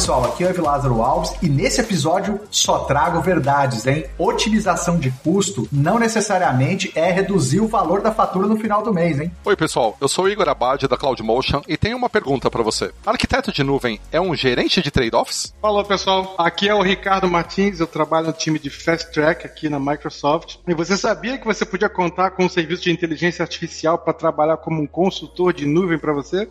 Pessoal, aqui é o Evi Lázaro Alves e nesse episódio só trago verdades, hein? Otimização de custo não necessariamente é reduzir o valor da fatura no final do mês, hein? Oi pessoal, eu sou o Igor Abad da CloudMotion e tenho uma pergunta para você. Arquiteto de nuvem é um gerente de trade-offs? Falou pessoal, aqui é o Ricardo Martins, eu trabalho no time de Fast Track aqui na Microsoft. E você sabia que você podia contar com um serviço de inteligência artificial para trabalhar como um consultor de nuvem para você?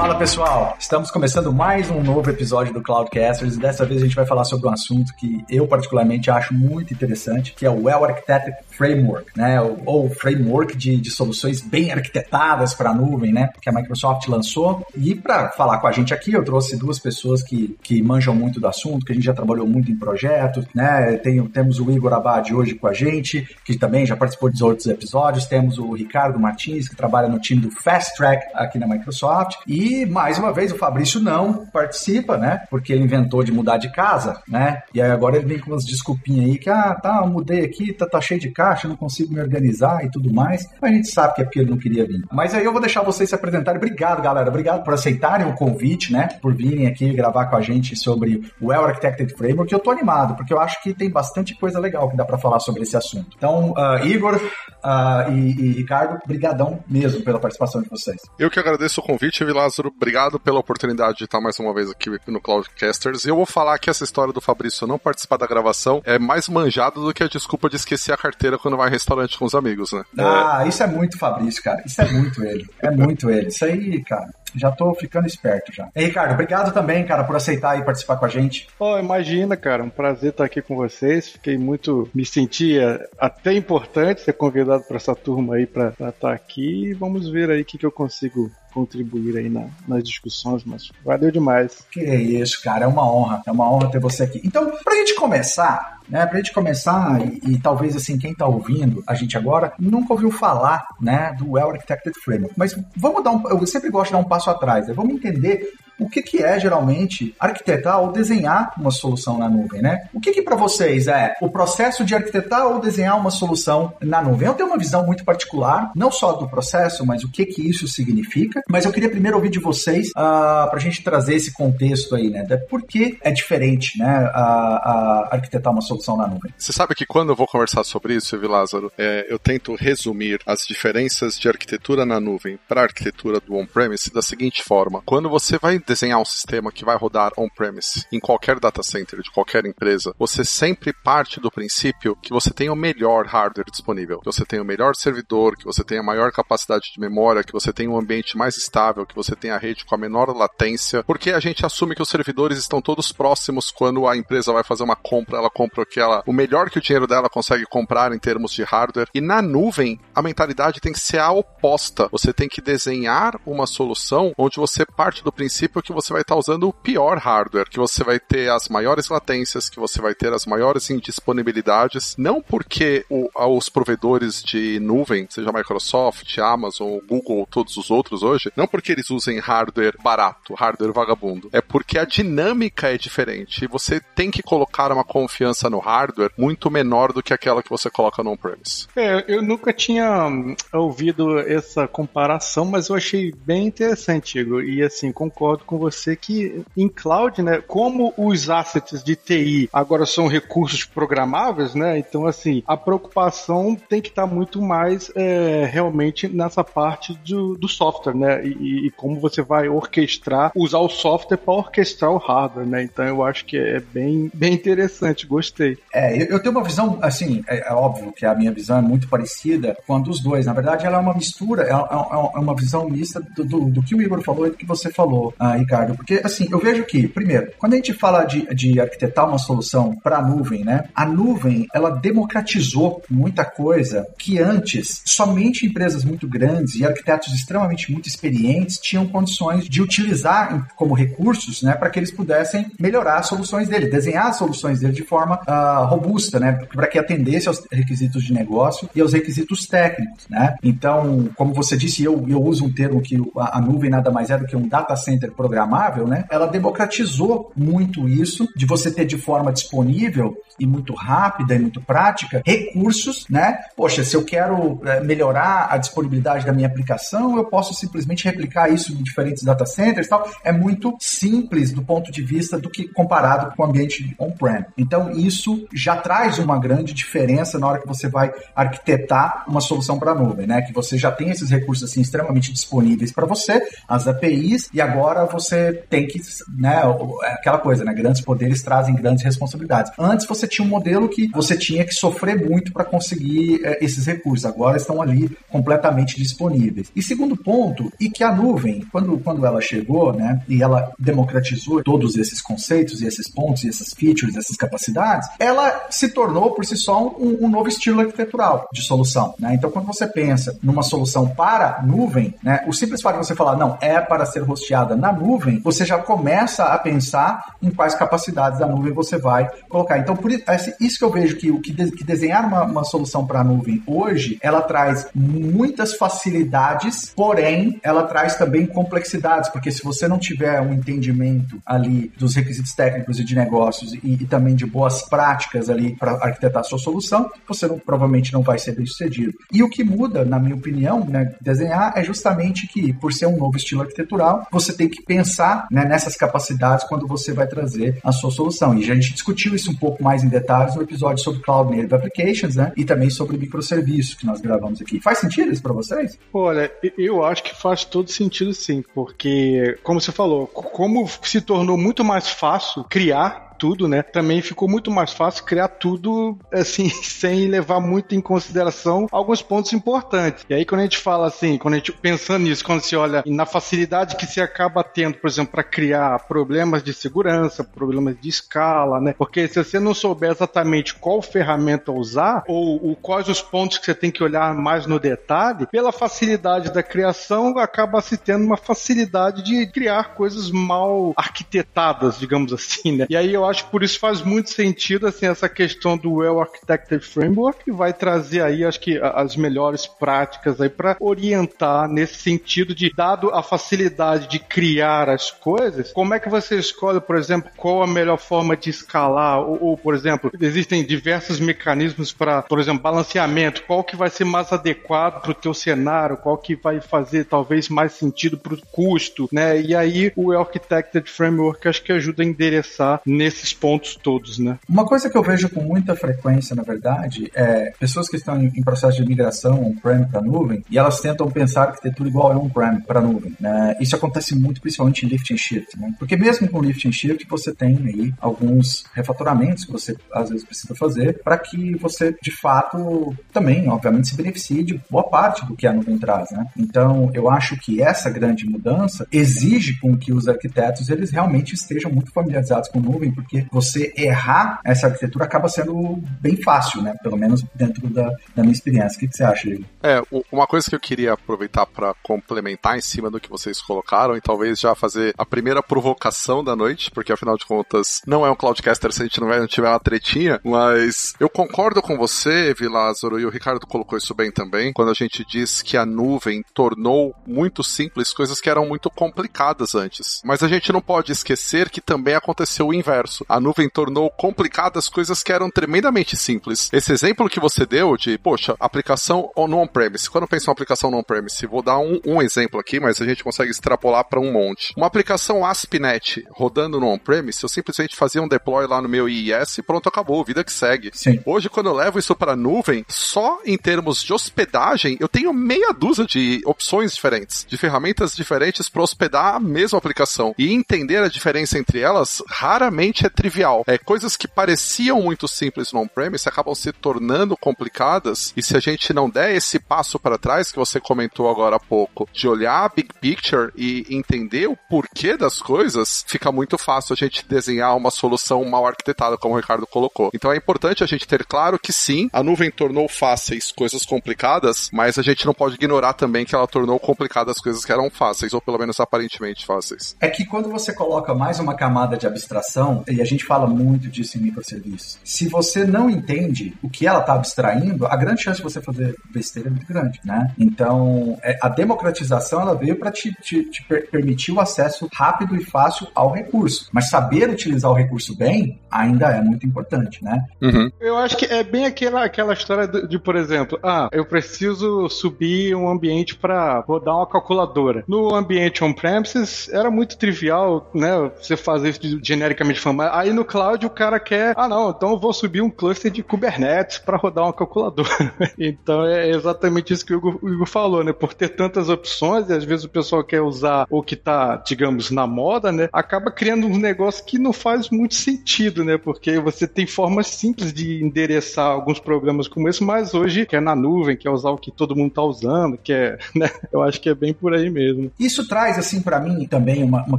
Fala pessoal, estamos começando mais um novo episódio do Cloudcasters e dessa vez a gente vai falar sobre um assunto que eu particularmente acho muito interessante, que é o Well Architected Framework, né? Ou, framework de, de, soluções bem arquitetadas para a nuvem, né? Que a Microsoft lançou. E para falar com a gente aqui, eu trouxe duas pessoas que, que manjam muito do assunto, que a gente já trabalhou muito em projetos, né? Tem, temos o Igor Abad hoje com a gente, que também já participou dos outros episódios. Temos o Ricardo Martins, que trabalha no time do Fast Track aqui na Microsoft. E mais uma vez o Fabrício não participa, né? Porque ele inventou de mudar de casa, né? E aí agora ele vem com umas desculpinhas aí que, ah, tá, mudei aqui, tá, tá cheio de caixa, não consigo me organizar e tudo mais. Mas a gente sabe que é porque ele não queria vir. Mas aí eu vou deixar vocês se apresentarem. Obrigado, galera. Obrigado por aceitarem o convite, né? Por virem aqui gravar com a gente sobre o Well Architected Framework. Eu tô animado, porque eu acho que tem bastante coisa legal que dá para falar sobre esse assunto. Então, uh, Igor uh, e, e, Ricardo, brigadão mesmo pela participação de vocês. Eu que agradeço o convite, Vilázaro. Obrigado pela oportunidade de estar mais uma vez aqui no Cloudcasters. Eu vou falar que essa história do Fabrício não participar da gravação é mais manjada do que a desculpa de esquecer a carteira quando vai em restaurante com os amigos, né? Ah, isso é muito Fabrício, cara. Isso é muito ele. É muito ele. Isso aí, cara. Já tô ficando esperto já. E Ricardo, obrigado também, cara, por aceitar e participar com a gente. Oh, imagina, cara, um prazer estar aqui com vocês. Fiquei muito, me sentia até importante ser convidado para essa turma aí para estar aqui. Vamos ver aí o que, que eu consigo contribuir aí na, nas discussões, mas valeu demais. Que é isso, cara, é uma honra, é uma honra ter você aqui. Então, pra gente começar, né, pra gente começar, e, e, talvez assim, quem tá ouvindo a gente agora nunca ouviu falar, né, do Well Architected Framework, mas vamos dar um, eu sempre gosto de dar um passo atrás, né, vamos entender o que, que é geralmente arquitetar ou desenhar uma solução na nuvem, né? O que, que para vocês é o processo de arquitetar ou desenhar uma solução na nuvem? Eu tenho uma visão muito particular, não só do processo, mas o que, que isso significa. Mas eu queria primeiro ouvir de vocês uh, ah, para a gente trazer esse contexto aí, né? Por que é diferente, né, a, a arquitetar uma solução na nuvem? Você sabe que quando eu vou conversar sobre isso, Evi Lázaro, é, eu tento resumir as diferenças de arquitetura na nuvem para a arquitetura do on-premise da seguinte forma: quando você vai desenhar um sistema que vai rodar on-premise em qualquer data center de qualquer empresa, você sempre parte do princípio que você tem o melhor hardware disponível, que você tem o melhor servidor, que você tem a maior capacidade de memória, que você tem um ambiente mais estável, que você tem a rede com a menor latência, porque a gente assume que os servidores estão todos próximos quando a empresa vai fazer uma compra, ela compra aquela, o melhor que o dinheiro dela consegue comprar em termos de hardware. E na nuvem, a mentalidade tem que ser a oposta. Você tem que desenhar uma solução onde você parte do princípio que você vai estar tá usando o pior hardware, que você vai ter as maiores latências, que você vai ter as maiores indisponibilidades, não porque o, os provedores de nuvem, seja Microsoft, Amazon, Google todos os outros hoje, não porque eles usem hardware barato, hardware vagabundo, é porque a dinâmica é diferente. E você tem que colocar uma confiança no hardware muito menor do que aquela que você coloca no on-premise. É, eu nunca tinha hum, ouvido essa comparação, mas eu achei bem interessante, Igor, e assim, concordo com você que em cloud, né, como os assets de TI agora são recursos programáveis, né, então assim, a preocupação tem que estar tá muito mais é, realmente nessa parte do, do software, né, e, e, como você vai orquestrar, usar o software para orquestrar o hardware, né, então eu acho que é bem, bem interessante, gostei. É, eu tenho uma visão, assim, é, é óbvio que a minha visão é muito parecida com a dos dois, na verdade ela é uma mistura, é, é, é uma visão mista do, do, do que o Igor falou e do que você falou. Uh, Ricardo, porque assim, eu vejo que, primeiro, quando a gente fala de, de arquitetar uma solução para a nuvem, né? A nuvem, ela democratizou muita coisa que antes somente empresas muito grandes e arquitetos extremamente muito experientes tinham condições de utilizar como recursos, né, para que eles pudessem melhorar as soluções dele, desenhar as soluções dele de forma uh, robusta, né, para que atendesse aos requisitos de negócio e aos requisitos técnicos, né. Então, como você disse, eu, eu uso um termo que a, a nuvem nada mais é do que um data center programável, né. Ela democratizou muito isso de você ter de forma disponível e muito rápida e muito prática recursos, né? Poxa, se eu quero eh, melhorar a disponibilidade da minha aplicação, eu posso simplesmente replicar isso em diferentes data centers e tal. É muito simples do ponto de vista do que comparado com o ambiente on-prem. Então, isso já traz uma grande diferença na hora que você vai arquitetar uma solução para a nuvem, né? Que você já tem esses recursos assim extremamente disponíveis para você, as APIs, e agora você tem que, né, é aquela coisa, né? Grandes poderes trazem grandes responsabilidades. Antes você tinha um modelo que você tinha que sofrer muito para conseguir é, esses recursos. Agora estão ali completamente disponíveis. E segundo ponto, e que a nuvem, quando, quando ela chegou, né, e ela democratizou todos esses conceitos e esses pontos e essas features, essas capacidades, ela se tornou por si só um, um novo estilo arquitetural de solução. Né? Então, quando você pensa numa solução para nuvem, né, o simples fato de você falar, não, é para ser hosteada na nuvem, você já começa a pensar em quais capacidades da nuvem você vai colocar. Então, por, isso que eu vejo que o que, de, que desenhar uma, uma solução para a nuvem hoje, ela traz muitas facilidades, porém ela traz também complexidades, porque se você não tiver um entendimento ali dos requisitos técnicos e de negócios e, e também de boas práticas ali para arquitetar a sua solução, você não, provavelmente não vai ser bem sucedido. E o que muda, na minha opinião, né, desenhar é justamente que, por ser um novo estilo arquitetural, você tem que pensar né, nessas capacidades quando você vai trazer a sua solução. E a gente discutiu isso um pouco mais em detalhes no episódio sobre Cloud Native Applications, né? E também sobre microserviços que nós gravamos aqui. Faz sentido isso para vocês? Olha, eu acho que faz todo sentido sim, porque, como você falou, como se tornou muito mais fácil criar tudo, né? Também ficou muito mais fácil criar tudo assim, sem levar muito em consideração alguns pontos importantes. E aí, quando a gente fala assim, quando a gente pensando nisso, quando se olha na facilidade que se acaba tendo, por exemplo, para criar problemas de segurança, problemas de escala, né? Porque se você não souber exatamente qual ferramenta usar, ou, ou quais os pontos que você tem que olhar mais no detalhe, pela facilidade da criação, acaba se tendo uma facilidade de criar coisas mal arquitetadas, digamos assim, né? E aí eu acho que por isso faz muito sentido assim essa questão do Well Architected Framework que vai trazer aí acho que as melhores práticas aí para orientar nesse sentido de dado a facilidade de criar as coisas, como é que você escolhe, por exemplo, qual a melhor forma de escalar ou, ou por exemplo, existem diversos mecanismos para, por exemplo, balanceamento, qual que vai ser mais adequado para o teu cenário, qual que vai fazer talvez mais sentido para o custo, né? E aí o Well Architected Framework acho que ajuda a endereçar nesse esses pontos todos, né? Uma coisa que eu vejo com muita frequência, na verdade, é pessoas que estão em, processo de migração on-prem para nuvem e elas tentam pensar arquitetura igual é on-prem para nuvem. Né? Isso acontece muito, principalmente em lift and shift, né? Porque mesmo com lift and shift você tem aí alguns refatoramentos que você às vezes precisa fazer para que você de fato também, obviamente, se beneficie de boa parte do que a nuvem traz, né? Então, eu acho que essa grande mudança exige com que os arquitetos eles realmente estejam muito familiarizados com nuvem, porque porque você errar essa arquitetura acaba sendo bem fácil, né? Pelo menos dentro da, da minha experiência. O que, que você acha, Diego? É, uma coisa que eu queria aproveitar para complementar em cima do que vocês colocaram e talvez já fazer a primeira provocação da noite, porque afinal de contas não é um Cloudcaster se a gente não, tiver uma tretinha, mas eu concordo com você, Vilázaro, e o Ricardo colocou isso bem também, quando a gente diz que a nuvem tornou muito simples coisas que eram muito complicadas antes. Mas a gente não pode esquecer que também aconteceu o inverso isso. A nuvem tornou complicadas coisas que eram tremendamente simples. Esse exemplo que você deu de, poxa, aplicação no on-premise. Quando eu penso em uma aplicação no on-premise, vou dar um, um, exemplo aqui, mas a gente consegue extrapolar para um monte. Uma aplicação ASP.NET rodando no on-premise, eu simplesmente fazia um deploy lá no meu IIS e pronto, acabou, vida que segue. Sim. Hoje, quando eu levo isso para a nuvem, só em termos de hospedagem, eu tenho meia dúzia de opções diferentes, de ferramentas diferentes para hospedar a mesma aplicação. E entender a diferença entre elas raramente é trivial. É, coisas que pareciam muito simples no on-premise acabam se tornando complicadas e se a gente não der esse passo para trás que você comentou agora há pouco, de olhar a big picture e entender o porquê das coisas, fica muito fácil a gente desenhar uma solução mal arquitetada, como o Ricardo colocou. Então é importante a gente ter claro que sim, a nuvem tornou fáceis coisas complicadas, mas a gente não pode ignorar também que ela tornou complicadas coisas que eram fáceis, ou pelo menos aparentemente fáceis. É que quando você coloca mais uma camada de abstração, e a gente fala muito disso em microserviços, se você não entende o que ela está abstraindo, a grande chance de você fazer besteira é muito grande, né? Então, é, a democratização ela veio para te, te, te permitir o acesso rápido e fácil ao recurso, mas saber utilizar o recurso bem ainda é muito importante, né? Uhum. Eu acho que é bem aquela, aquela história de, de, por exemplo, ah, eu preciso subir um ambiente para rodar uma calculadora. No ambiente on-premises era muito trivial, né? Você fazer isso genericamente falando. Aí no cloud o cara quer, ah não, então eu vou subir um cluster de Kubernetes para rodar uma calculadora. então é exatamente isso que o Hugo, o Hugo, falou, né? Por ter tantas opções e às vezes o pessoal quer usar o que tá, digamos, na moda, né? Acaba criando um negócio que não faz muito sentido, né? Porque você tem formas simples de endereçar alguns programas como esse, mas hoje que é na nuvem, que é usar o que todo mundo tá usando, que é, né? Eu acho que é bem por aí mesmo. Isso traz, assim, para mim também uma, uma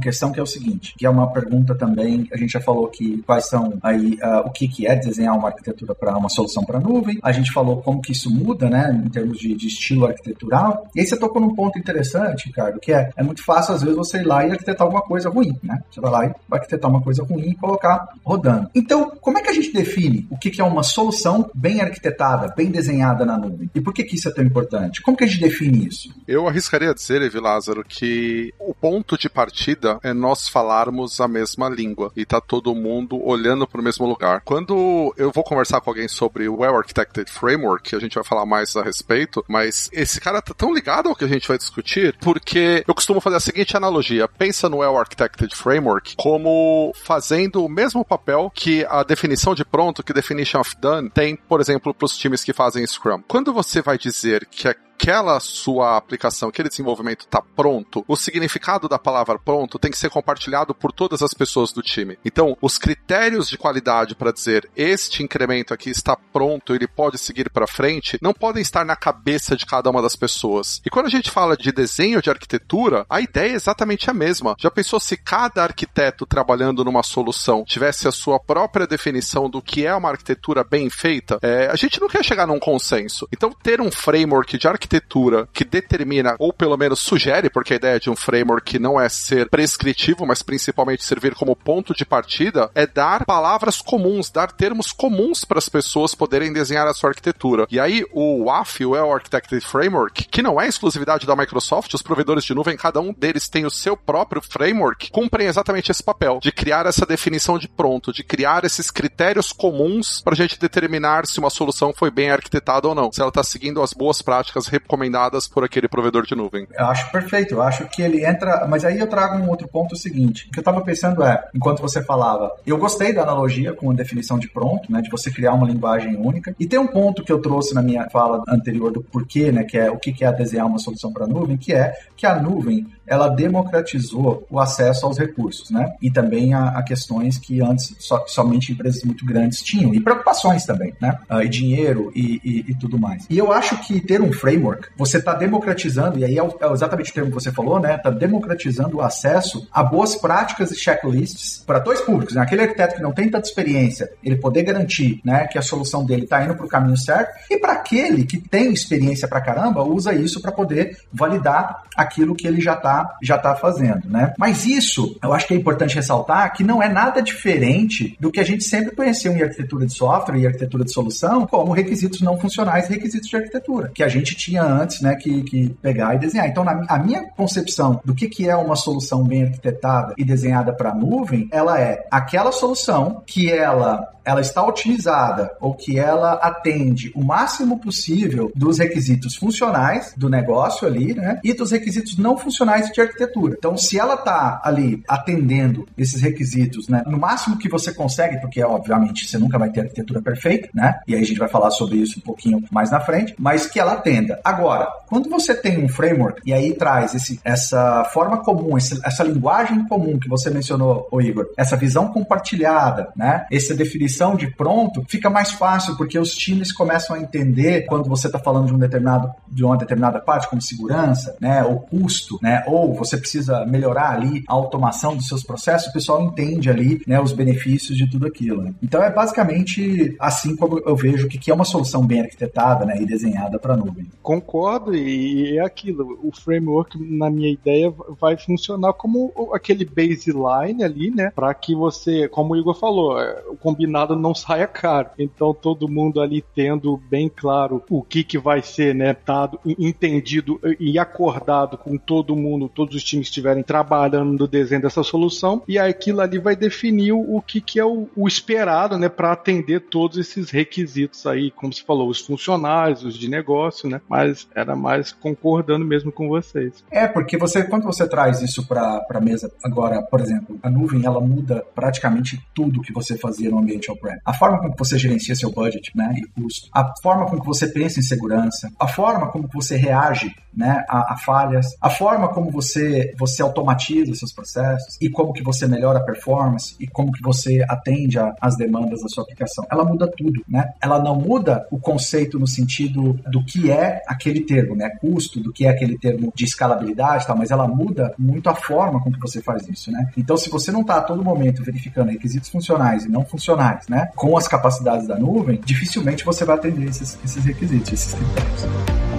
questão que é o seguinte, que é uma pergunta também, a gente já falou que quais são aí uh, o que, que é desenhar uma arquitetura para uma solução para nuvem, a gente falou como que isso muda, né, em termos de, de, estilo arquitetural, e aí você tocou num ponto interessante, Ricardo, que é, é muito fácil às vezes você ir lá e arquitetar alguma coisa ruim, né, você vai lá e vai arquitetar uma coisa ruim e colocar rodando. Então, como é que a gente define o que, que é uma solução bem arquitetada, bem desenhada na nuvem? E por que, que isso é tão importante? Como que a gente define isso? Eu arriscaria dizer, Evi Lázaro, que o ponto de partida é nós falarmos a mesma língua e tá todo mundo olhando para o mesmo lugar. Quando eu vou conversar com alguém sobre o Well Architected Framework, a gente vai falar mais a respeito, mas esse cara tá tão ligado ao que a gente vai discutir, porque eu costumo fazer a seguinte analogia: pensa no Well Architected Framework como fazendo o mesmo papel que a definição de pronto, que Definition of Done, tem, por exemplo, para os times que fazem Scrum. Quando você vai dizer que é aquela sua aplicação, aquele desenvolvimento está pronto, o significado da palavra pronto tem que ser compartilhado por todas as pessoas do time. Então, os critérios de qualidade para dizer este incremento aqui está pronto, ele pode seguir para frente, não podem estar na cabeça de cada uma das pessoas. E quando a gente fala de desenho de arquitetura, a ideia é exatamente a mesma. Já pensou se cada arquiteto trabalhando numa solução tivesse a sua própria definição do que é uma arquitetura bem feita? É, a gente não quer chegar num consenso. Então, ter um framework de arquitetura arquitetura que determina, ou pelo menos sugere, porque a ideia de um framework não é ser prescritivo, mas principalmente servir como ponto de partida, é dar palavras comuns, dar termos comuns para as pessoas poderem desenhar a sua arquitetura. E aí, o WAF, o Well Architected Framework, que não é exclusividade da Microsoft, os provedores de nuvem, cada um deles tem o seu próprio framework, cumprem exatamente esse papel, de criar essa definição de pronto, de criar esses critérios comuns para a gente determinar se uma solução foi bem arquitetada ou não, se ela está seguindo as boas práticas recomendadas por aquele provedor de nuvem. Eu acho perfeito, eu acho que ele entra, mas aí eu trago um outro ponto seguinte, o que eu estava pensando é, enquanto você falava, eu gostei da analogia com a definição de pronto, né, de você criar uma linguagem única, e tem um ponto que eu trouxe na minha fala anterior do porquê, né, que é o que é desenhar uma solução para nuvem, que é que a nuvem ela democratizou o acesso aos recursos, né? E também a, a questões que antes so, somente empresas muito grandes tinham, e preocupações também, né? Uh, e dinheiro e, e, e, tudo mais. E eu acho que ter um framework, você está democratizando, e aí é, é, exatamente o termo que você falou, né? Está democratizando o acesso a boas práticas e checklists para dois públicos, né? Aquele arquiteto que não tem tanta experiência, ele poder garantir, né, que a solução dele está indo para o caminho certo, e para aquele que tem experiência para caramba, usa isso para poder validar aquilo que ele já está Tá, já está fazendo, né? Mas isso, eu acho que é importante ressaltar que não é nada diferente do que a gente sempre conheceu em arquitetura de software e arquitetura de solução, como requisitos não funcionais e requisitos de arquitetura, que a gente tinha antes, né, que, que pegar e desenhar. Então, na, a minha concepção do que, que é uma solução bem arquitetada e desenhada para nuvem, ela é aquela solução que ela ela está otimizada ou que ela atende o máximo possível dos requisitos funcionais do negócio ali, né? E dos requisitos não funcionais de arquitetura. Então, se ela está ali atendendo esses requisitos, né, no máximo que você consegue, porque obviamente você nunca vai ter arquitetura perfeita, né? E aí a gente vai falar sobre isso um pouquinho mais na frente, mas que ela atenda. Agora, quando você tem um framework e aí traz esse, essa forma comum, esse, essa linguagem comum que você mencionou, o Igor, essa visão compartilhada, né? Essa definição de pronto, fica mais fácil porque os times começam a entender quando você está falando de um determinado de uma determinada parte, como segurança, né? Ou custo, né? Ou você precisa melhorar ali a automação dos seus processos, o pessoal entende ali, né? Os benefícios de tudo aquilo. Né? Então é basicamente assim como eu vejo que, que é uma solução bem arquitetada, né? E desenhada para nuvem. Concordo e é aquilo. O framework, na minha ideia, vai funcionar como aquele baseline ali, né? Para que você, como o Igor falou, é, o combinado não saia caro. Então todo mundo ali tendo bem claro o que que vai ser, né? Dado, entendido e acordado com todo mundo, todos os times estiverem trabalhando no desenho dessa solução e aquilo ali vai definir o que que é o, o esperado, né? Para atender todos esses requisitos aí, como se falou, os funcionários, os de negócio, né? Mas era mais concordando mesmo com vocês. É, porque você, quando você traz isso para a mesa, agora, por exemplo, a nuvem, ela muda praticamente tudo que você fazia no ambiente on-prem. A forma como você gerencia seu budget, né, e custo, a forma como você pensa em segurança, a forma como você reage né, a, a, falhas, a forma como você você automatiza seus processos e como que você melhora a performance e como que você atende às demandas da sua aplicação. Ela muda tudo, né? Ela não muda o conceito no sentido do que é aquele termo, né, custo, do que é aquele termo de escalabilidade, tal, mas ela muda muito a forma com que você faz isso, né? Então, se você não está a todo momento verificando requisitos funcionais e não funcionais, né, com as capacidades da nuvem, dificilmente você vai atender esses, esses requisitos, esses critérios.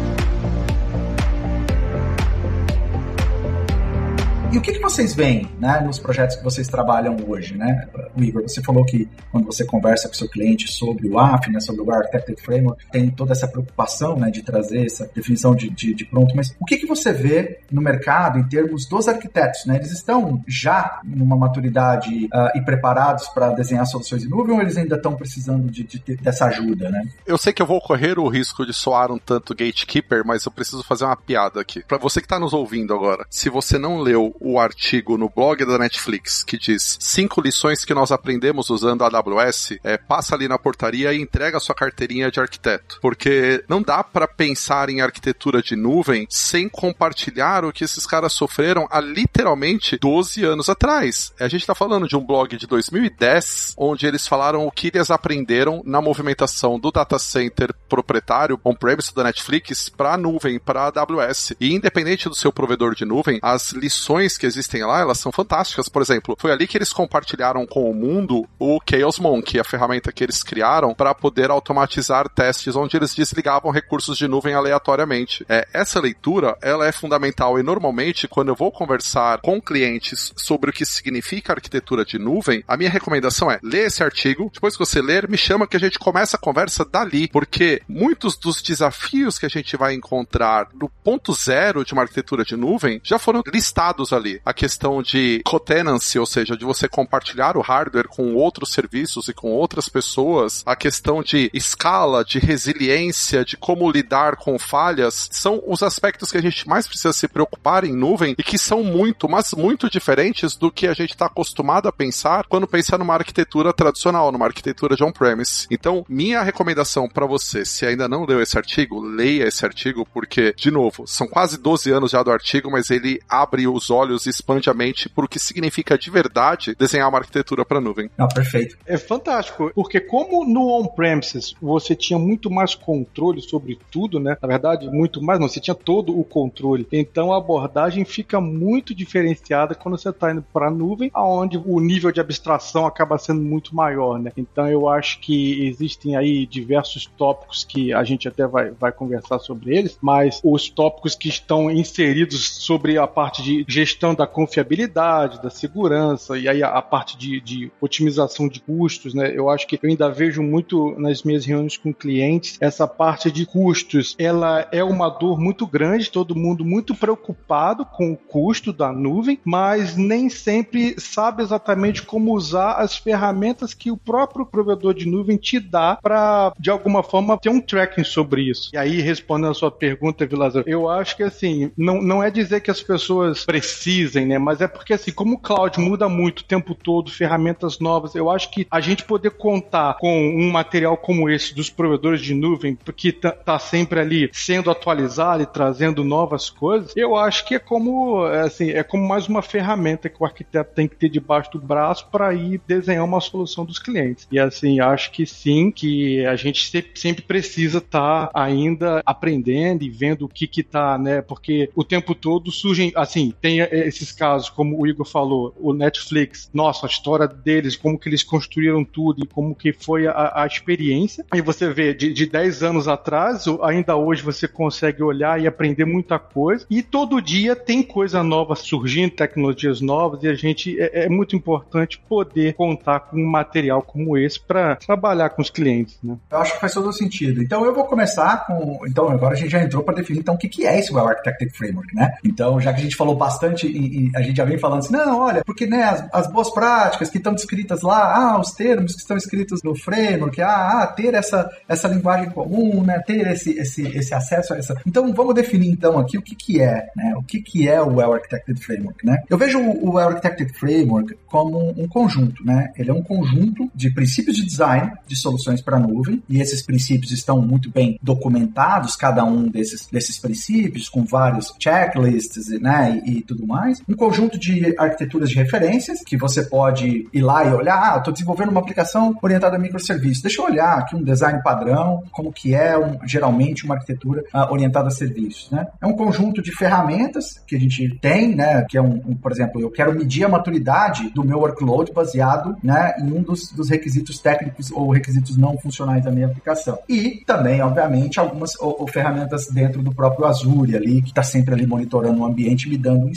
E o que, que vocês veem né, nos projetos que vocês trabalham hoje? Né? O Igor, você falou que quando você conversa com o seu cliente sobre o AF, né, sobre o Architected Framework, tem toda essa preocupação né, de trazer essa definição de, de, de, pronto, mas o que, que você vê no mercado em termos dos arquitetos? Né? Eles estão já numa maturidade uh, e preparados para desenhar soluções em nuvem ou eles ainda estão precisando de, de, dessa ajuda? Né? Eu sei que eu vou correr o risco de soar um tanto gatekeeper, mas eu preciso fazer uma piada aqui. Para você que está nos ouvindo agora, se você não leu o artigo no blog da Netflix que diz cinco lições que nós aprendemos usando a AWS, é, passa ali na portaria e entrega sua carteirinha de arquiteto. Porque não dá para pensar em arquitetura de nuvem sem compartilhar o que esses caras sofreram há literalmente 12 anos atrás. A gente está falando de um blog de 2010, onde eles falaram o que eles aprenderam na movimentação do data center proprietário on-premise da Netflix para a nuvem, para a AWS. E independente do seu provedor de nuvem, as lições que existem lá, elas são fantásticas. Por exemplo, foi ali que eles compartilharam com o mundo o Chaos Monkey, a ferramenta que eles criaram para poder automatizar testes onde eles desligavam recursos de nuvem aleatoriamente. É, essa leitura, ela é fundamental e normalmente quando eu vou conversar com clientes sobre o que significa arquitetura de nuvem, a minha recomendação é ler esse artigo, depois que você ler, me chama que a gente começa a conversa dali, porque muitos dos desafios que a gente vai encontrar no ponto zero de uma arquitetura de nuvem já foram listados ali ali. A questão de co-tenancy, ou seja, de você compartilhar o hardware com outros serviços e com outras pessoas, a questão de escala, de resiliência, de como lidar com falhas, são os aspectos que a gente mais precisa se preocupar em nuvem e que são muito, mas muito diferentes do que a gente está acostumado a pensar quando pensa numa arquitetura tradicional, numa arquitetura de on-premise. Então, minha recomendação para você, se ainda não leu esse artigo, leia esse artigo, porque, de novo, são quase 12 anos já do artigo, mas ele abre os olhos olhos e expande a mente por o que significa de verdade desenhar uma arquitetura para nuvem. Ah, perfeito. É fantástico, porque como no on-premises você tinha muito mais controle sobre tudo, né? Na verdade, muito mais, não, você tinha todo o controle. Então a abordagem fica muito diferenciada quando você está indo para a nuvem, aonde o nível de abstração acaba sendo muito maior, né? Então eu acho que existem aí diversos tópicos que a gente até vai, vai conversar sobre eles, mas os tópicos que estão inseridos sobre a parte de gestão questão da confiabilidade, da segurança e aí a, a parte de, de, otimização de custos, né? Eu acho que eu ainda vejo muito nas minhas reuniões com clientes essa parte de custos, ela é uma dor muito grande, todo mundo muito preocupado com o custo da nuvem, mas nem sempre sabe exatamente como usar as ferramentas que o próprio provedor de nuvem te dá para de alguma forma ter um tracking sobre isso. E aí respondendo a sua pergunta, Vilazar, eu acho que assim, não, não é dizer que as pessoas precisem, né? Mas é porque assim, como o cloud muda muito o tempo todo, ferramentas novas, eu acho que a gente poder contar com um material como esse dos provedores de nuvem, que tá, tá sempre ali sendo atualizado e trazendo novas coisas, eu acho que é como assim, é como mais uma ferramenta que o arquiteto tem que ter debaixo do braço para ir desenhar uma solução dos clientes. E assim, acho que sim, que a gente sempre precisa estar tá ainda aprendendo e vendo o que que tá, né? Porque o tempo todo surgem, assim, tem esses casos, como o Igor falou, o Netflix, nossa, a história deles, como que eles construíram tudo e como que foi a, a experiência. E você vê, de, de 10 anos atrás, ainda hoje você consegue olhar e aprender muita coisa. E todo dia tem coisa nova surgindo, tecnologias novas, e a gente é, é muito importante poder contar com um material como esse para trabalhar com os clientes, né? Eu acho que faz todo sentido. Então eu vou começar com. Então, agora a gente já entrou para definir então o que, que é esse Well Architected Framework, né? Então, já que a gente falou bastante, e, e a gente já vem falando assim, não, olha, porque né, as, as boas práticas que estão descritas lá, ah, os termos que estão escritos no framework, ah, ah, ter essa, essa linguagem comum, né? Ter esse, esse, esse acesso a essa. Então, vamos definir então aqui o que, que é, né? O que, que é o Well Architected Framework, né? Eu vejo o Well Architected Framework como um conjunto, né? Ele é um conjunto de princípios de design de soluções para nuvem, e esses princípios estão muito bem documentados, cada um desses, desses princípios, com vários checklists né, e, e tudo mais. Um conjunto de arquiteturas de referências, que você pode ir lá e olhar, ah, estou desenvolvendo uma aplicação orientada a microserviços. Deixa eu olhar aqui um design padrão, como que é um, geralmente uma arquitetura uh, orientada a serviços. Né? É um conjunto de ferramentas que a gente tem, né, que é um, um, por exemplo, eu quero medir a maturidade do meu workload baseado né, em um dos, dos requisitos técnicos ou requisitos não funcionais da minha aplicação. E também, obviamente, algumas ou, ou ferramentas dentro do próprio Azure ali, que está sempre ali monitorando o ambiente me dando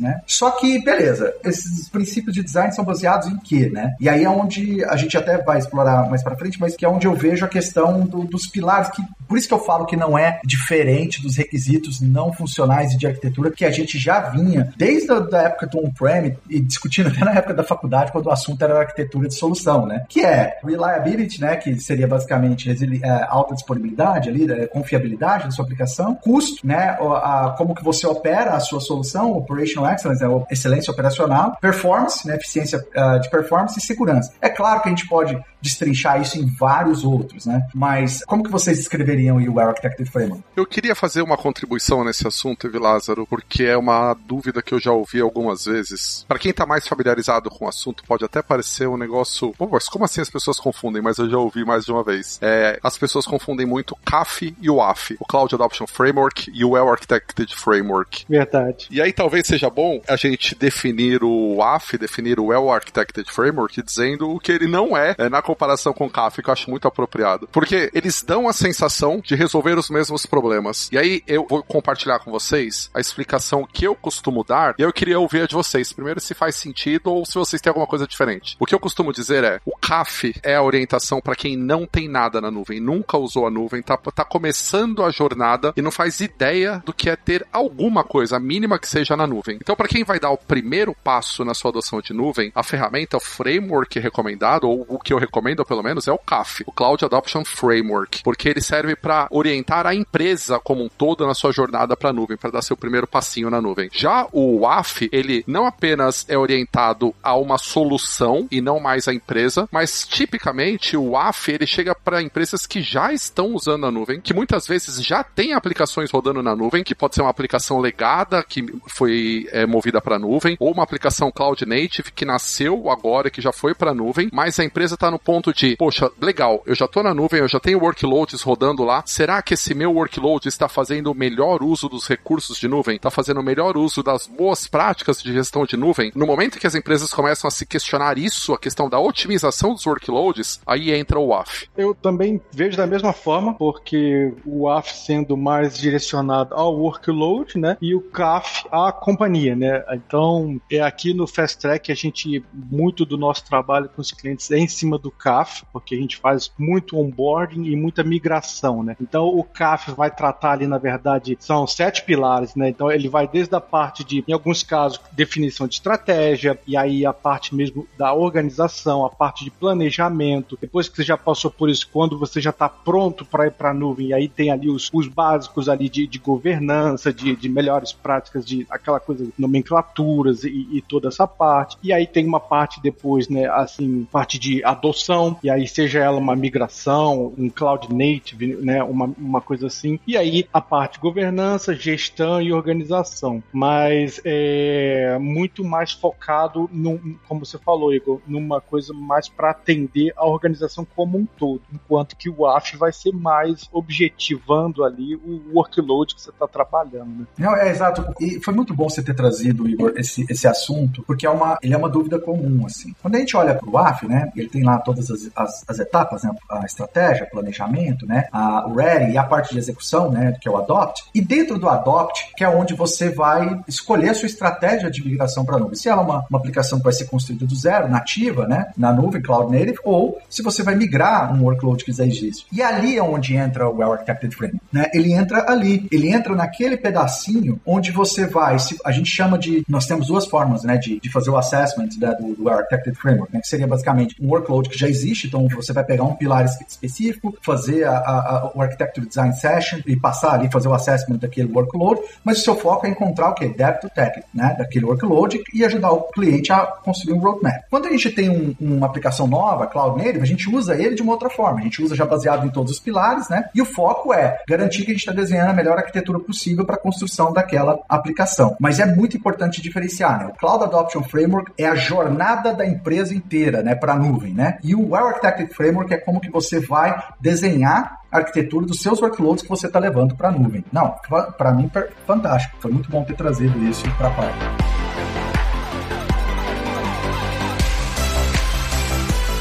né? Só que, beleza, esses princípios de design são baseados em quê, né? E aí é onde a gente até vai explorar mais para frente, mas que é onde eu vejo a questão do, dos pilares, que por isso que eu falo que não é diferente dos requisitos não funcionais de arquitetura que a gente já vinha desde a da época do on-prem e discutindo até na época da faculdade, quando o assunto era arquitetura de solução, né? Que é reliability, né? Que seria basicamente é, alta disponibilidade ali, é, confiabilidade da sua aplicação, custo, né? A, como que você opera a sua solução, operational excellence, né? excelência operacional, performance, né? Eficiência uh, de performance e segurança. É claro que a gente pode destrinchar isso em vários outros, né? Mas como que vocês escreveriam o Well Architected Framework? Eu queria fazer uma contribuição nesse assunto, Evi Lázaro, porque é uma dúvida que eu já ouvi algumas vezes. Para quem tá mais familiarizado com o assunto, pode até parecer um negócio. Pô, mas como assim as pessoas confundem? Mas eu já ouvi mais de uma vez. É, as pessoas confundem muito CAF e o AF, o Cloud Adoption Framework e o Well Architected Framework. Verdade. E aí talvez seja bom a gente definir o AF, definir o Well Architected Framework, dizendo o que ele não é, é na comparação com o CAF, que eu acho muito apropriado. Porque eles dão a sensação de resolver os mesmos problemas. E aí eu vou compartilhar com vocês a explicação que eu costumo dar, e eu queria ouvir a de vocês. Primeiro, se faz sentido ou se vocês têm alguma coisa diferente. O que eu costumo dizer é: o CAF é a orientação para quem não tem nada na nuvem, nunca usou a nuvem, tá, tá começando a jornada e não faz ideia do que é ter alguma coisa, a mínima que seja na nuvem. Então, para quem vai dar o primeiro passo na sua adoção de nuvem, a ferramenta, o framework recomendado, ou o que eu recomendo pelo menos, é o CAF, o Cloud Adoption Framework, porque ele serve para orientar a empresa como um todo na sua jornada para a nuvem, para dar seu primeiro passinho na nuvem. Já o AF, ele não apenas é orientado a uma solução e não mais a empresa, mas tipicamente o AF ele chega para empresas que já estão usando a nuvem, que muitas vezes já tem aplicações rodando na nuvem, que pode ser uma aplicação legada que foi é, movida para a nuvem, ou uma aplicação cloud native que nasceu agora que já foi para a nuvem, mas a empresa está no ponto de, poxa, legal, eu já estou na nuvem, eu já tenho workloads rodando lá, será que esse meu workload está fazendo o melhor uso dos recursos de nuvem? Está fazendo o melhor uso das boas práticas de gestão de nuvem? No momento que as empresas começam a se questionar isso, a questão da otimização dos workloads, aí entra o WAF. Eu também vejo da mesma forma, porque o WAF sendo mais direcionado ao workload, né? E o CAF a companhia, né? Então, é aqui no Fast Track a gente, muito do nosso trabalho com os clientes é em cima do CAF, porque a gente faz muito onboarding e muita migração, né? Então, o CAF vai tratar ali, na verdade, são sete pilares, né? Então, ele vai desde a parte de, em alguns casos, definição de estratégia, e aí a parte mesmo da organização, a parte de planejamento. Depois que você já passou por isso, quando você já está pronto para ir para a nuvem, e aí tem ali os, os básicos ali de, de governança, de, de melhores práticas, de aquela coisa nomenclaturas e, e, toda essa parte. E aí tem uma parte depois, né, assim, parte de adoção, e aí seja ela uma migração, um cloud native, né, uma, uma coisa assim. E aí a parte governança, gestão e organização. Mas é muito mais focado, num, como você falou, Igor, numa coisa mais para atender a organização como um todo, enquanto que o AF vai ser mais objetivando ali o workload que você está trabalhando. Né? Não, é exato. E foi muito bom você ter trazido, Igor, esse, esse assunto, porque é uma, ele é uma dúvida comum, assim. Quando a gente olha para o AF, né, ele tem lá todas as, as, as, etapas, né, a estratégia, planejamento, né, a, o ready e a parte de execução, né, que é o adopt. E dentro do adopt, que é onde você vai escolher a sua estratégia de migração para a nuvem. Se ela é uma, uma aplicação que vai ser construída do zero, nativa, né, na nuvem, cloud native, ou se você vai migrar um workload que já existe. E ali é onde entra o Well Architected Framework, né? Ele entra ali, ele entra naquele pedacinho onde você vai, se, a gente chama de, nós temos duas formas, né, de, de fazer o assessment né, do, do Architected Framework, né, que seria basicamente um workload que já existe, então você vai pegar um pilar específico, fazer a, a, a, o Architecture Design Session e passar ali, fazer o assessment daquele workload, mas o seu foco é encontrar o que? Depth to Tech, né, daquele workload e ajudar o cliente a construir um roadmap. Quando a gente tem um, uma aplicação nova, Cloud Native, a gente usa ele de uma outra forma, a gente usa já baseado em todos os pilares, né, e o foco é garantir que a gente está desenhando a melhor arquitetura possível para a construção daquela aplicação. Mas é muito importante diferenciar, né? O Cloud Adoption Framework é a jornada da empresa inteira, né, para a nuvem, né? E o Well Architected Framework é como que você vai desenhar a arquitetura dos seus workloads que você está levando para a nuvem. Não, para mim, fantástico. Foi muito bom ter trazido isso para a parte.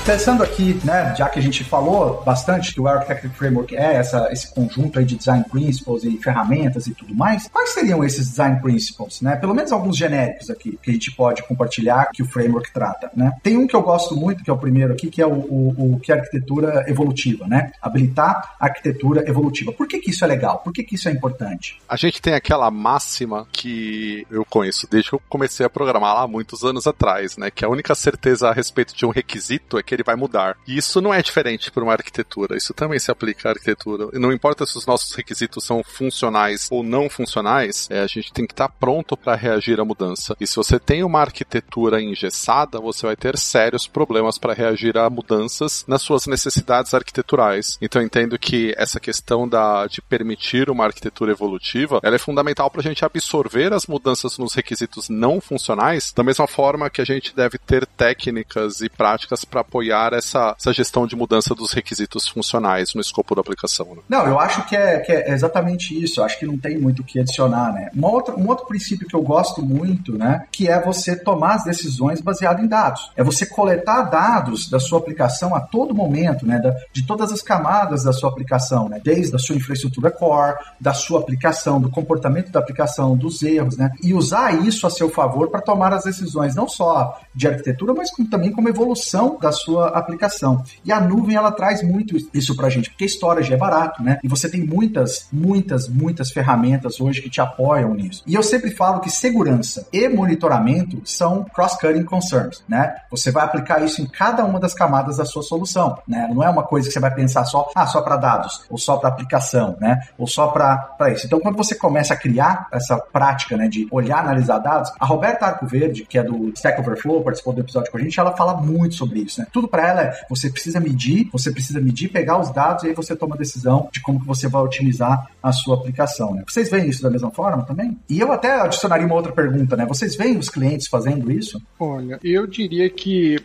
Pensando aqui, né, já que a gente falou bastante que o Architecture Framework é essa, esse conjunto aí de design principles e ferramentas e tudo mais, quais seriam esses design principles, né? Pelo menos alguns genéricos aqui que a gente pode compartilhar que o framework trata, né? Tem um que eu gosto muito, que é o primeiro aqui, que é o, o, o que é arquitetura evolutiva, né? Habilitar arquitetura evolutiva. Por que, que isso é legal? Por que, que isso é importante? A gente tem aquela máxima que eu conheço desde que eu comecei a programar lá muitos anos atrás, né? Que a única certeza a respeito de um requisito é que ele vai mudar. E isso não é diferente para uma arquitetura, isso também se aplica à arquitetura. Não importa se os nossos requisitos são funcionais ou não funcionais, é, a gente tem que estar pronto para reagir à mudança. E se você tem uma arquitetura engessada, você vai ter sérios problemas para reagir a mudanças nas suas necessidades arquiteturais. Então entendo que essa questão da, de permitir uma arquitetura evolutiva, ela é fundamental para a gente absorver as mudanças nos requisitos não funcionais, da mesma forma que a gente deve ter técnicas e práticas para apoiar essa, essa gestão de mudança dos requisitos funcionais no escopo da aplicação. Né? Não, eu acho que é, que é exatamente isso. Eu acho que não tem muito o que adicionar, né? Uma outra, um outro princípio que eu gosto muito, né? Que é você tomar as decisões baseado em dados. É você coletar dados da sua aplicação a todo momento, né? Da, de todas as camadas da sua aplicação, né? Desde a sua infraestrutura core, da sua aplicação, do comportamento da aplicação, dos erros, né? E usar isso a seu favor para tomar as decisões, não só de arquitetura, mas também como evolução da sua sua aplicação. E a nuvem ela traz muito isso pra gente, porque storage é barato, né? E você tem muitas, muitas, muitas ferramentas hoje que te apoiam nisso. E eu sempre falo que segurança e monitoramento são cross-cutting concerns, né? Você vai aplicar isso em cada uma das camadas da sua solução, né? Não é uma coisa que você vai pensar só, ah, só para dados, ou só para aplicação, né? Ou só para isso. Então, quando você começa a criar essa prática, né, de olhar, analisar dados, a Roberta Arco Verde, que é do Stack Overflow, participou do episódio com a gente, ela fala muito sobre isso, né? Tudo para ela é você precisa medir, você precisa medir, pegar os dados e aí você toma a decisão de como que você vai otimizar a sua aplicação. Né? Vocês veem isso da mesma forma também? E eu até adicionaria uma outra pergunta, né? Vocês veem os clientes fazendo isso? Olha, eu diria que,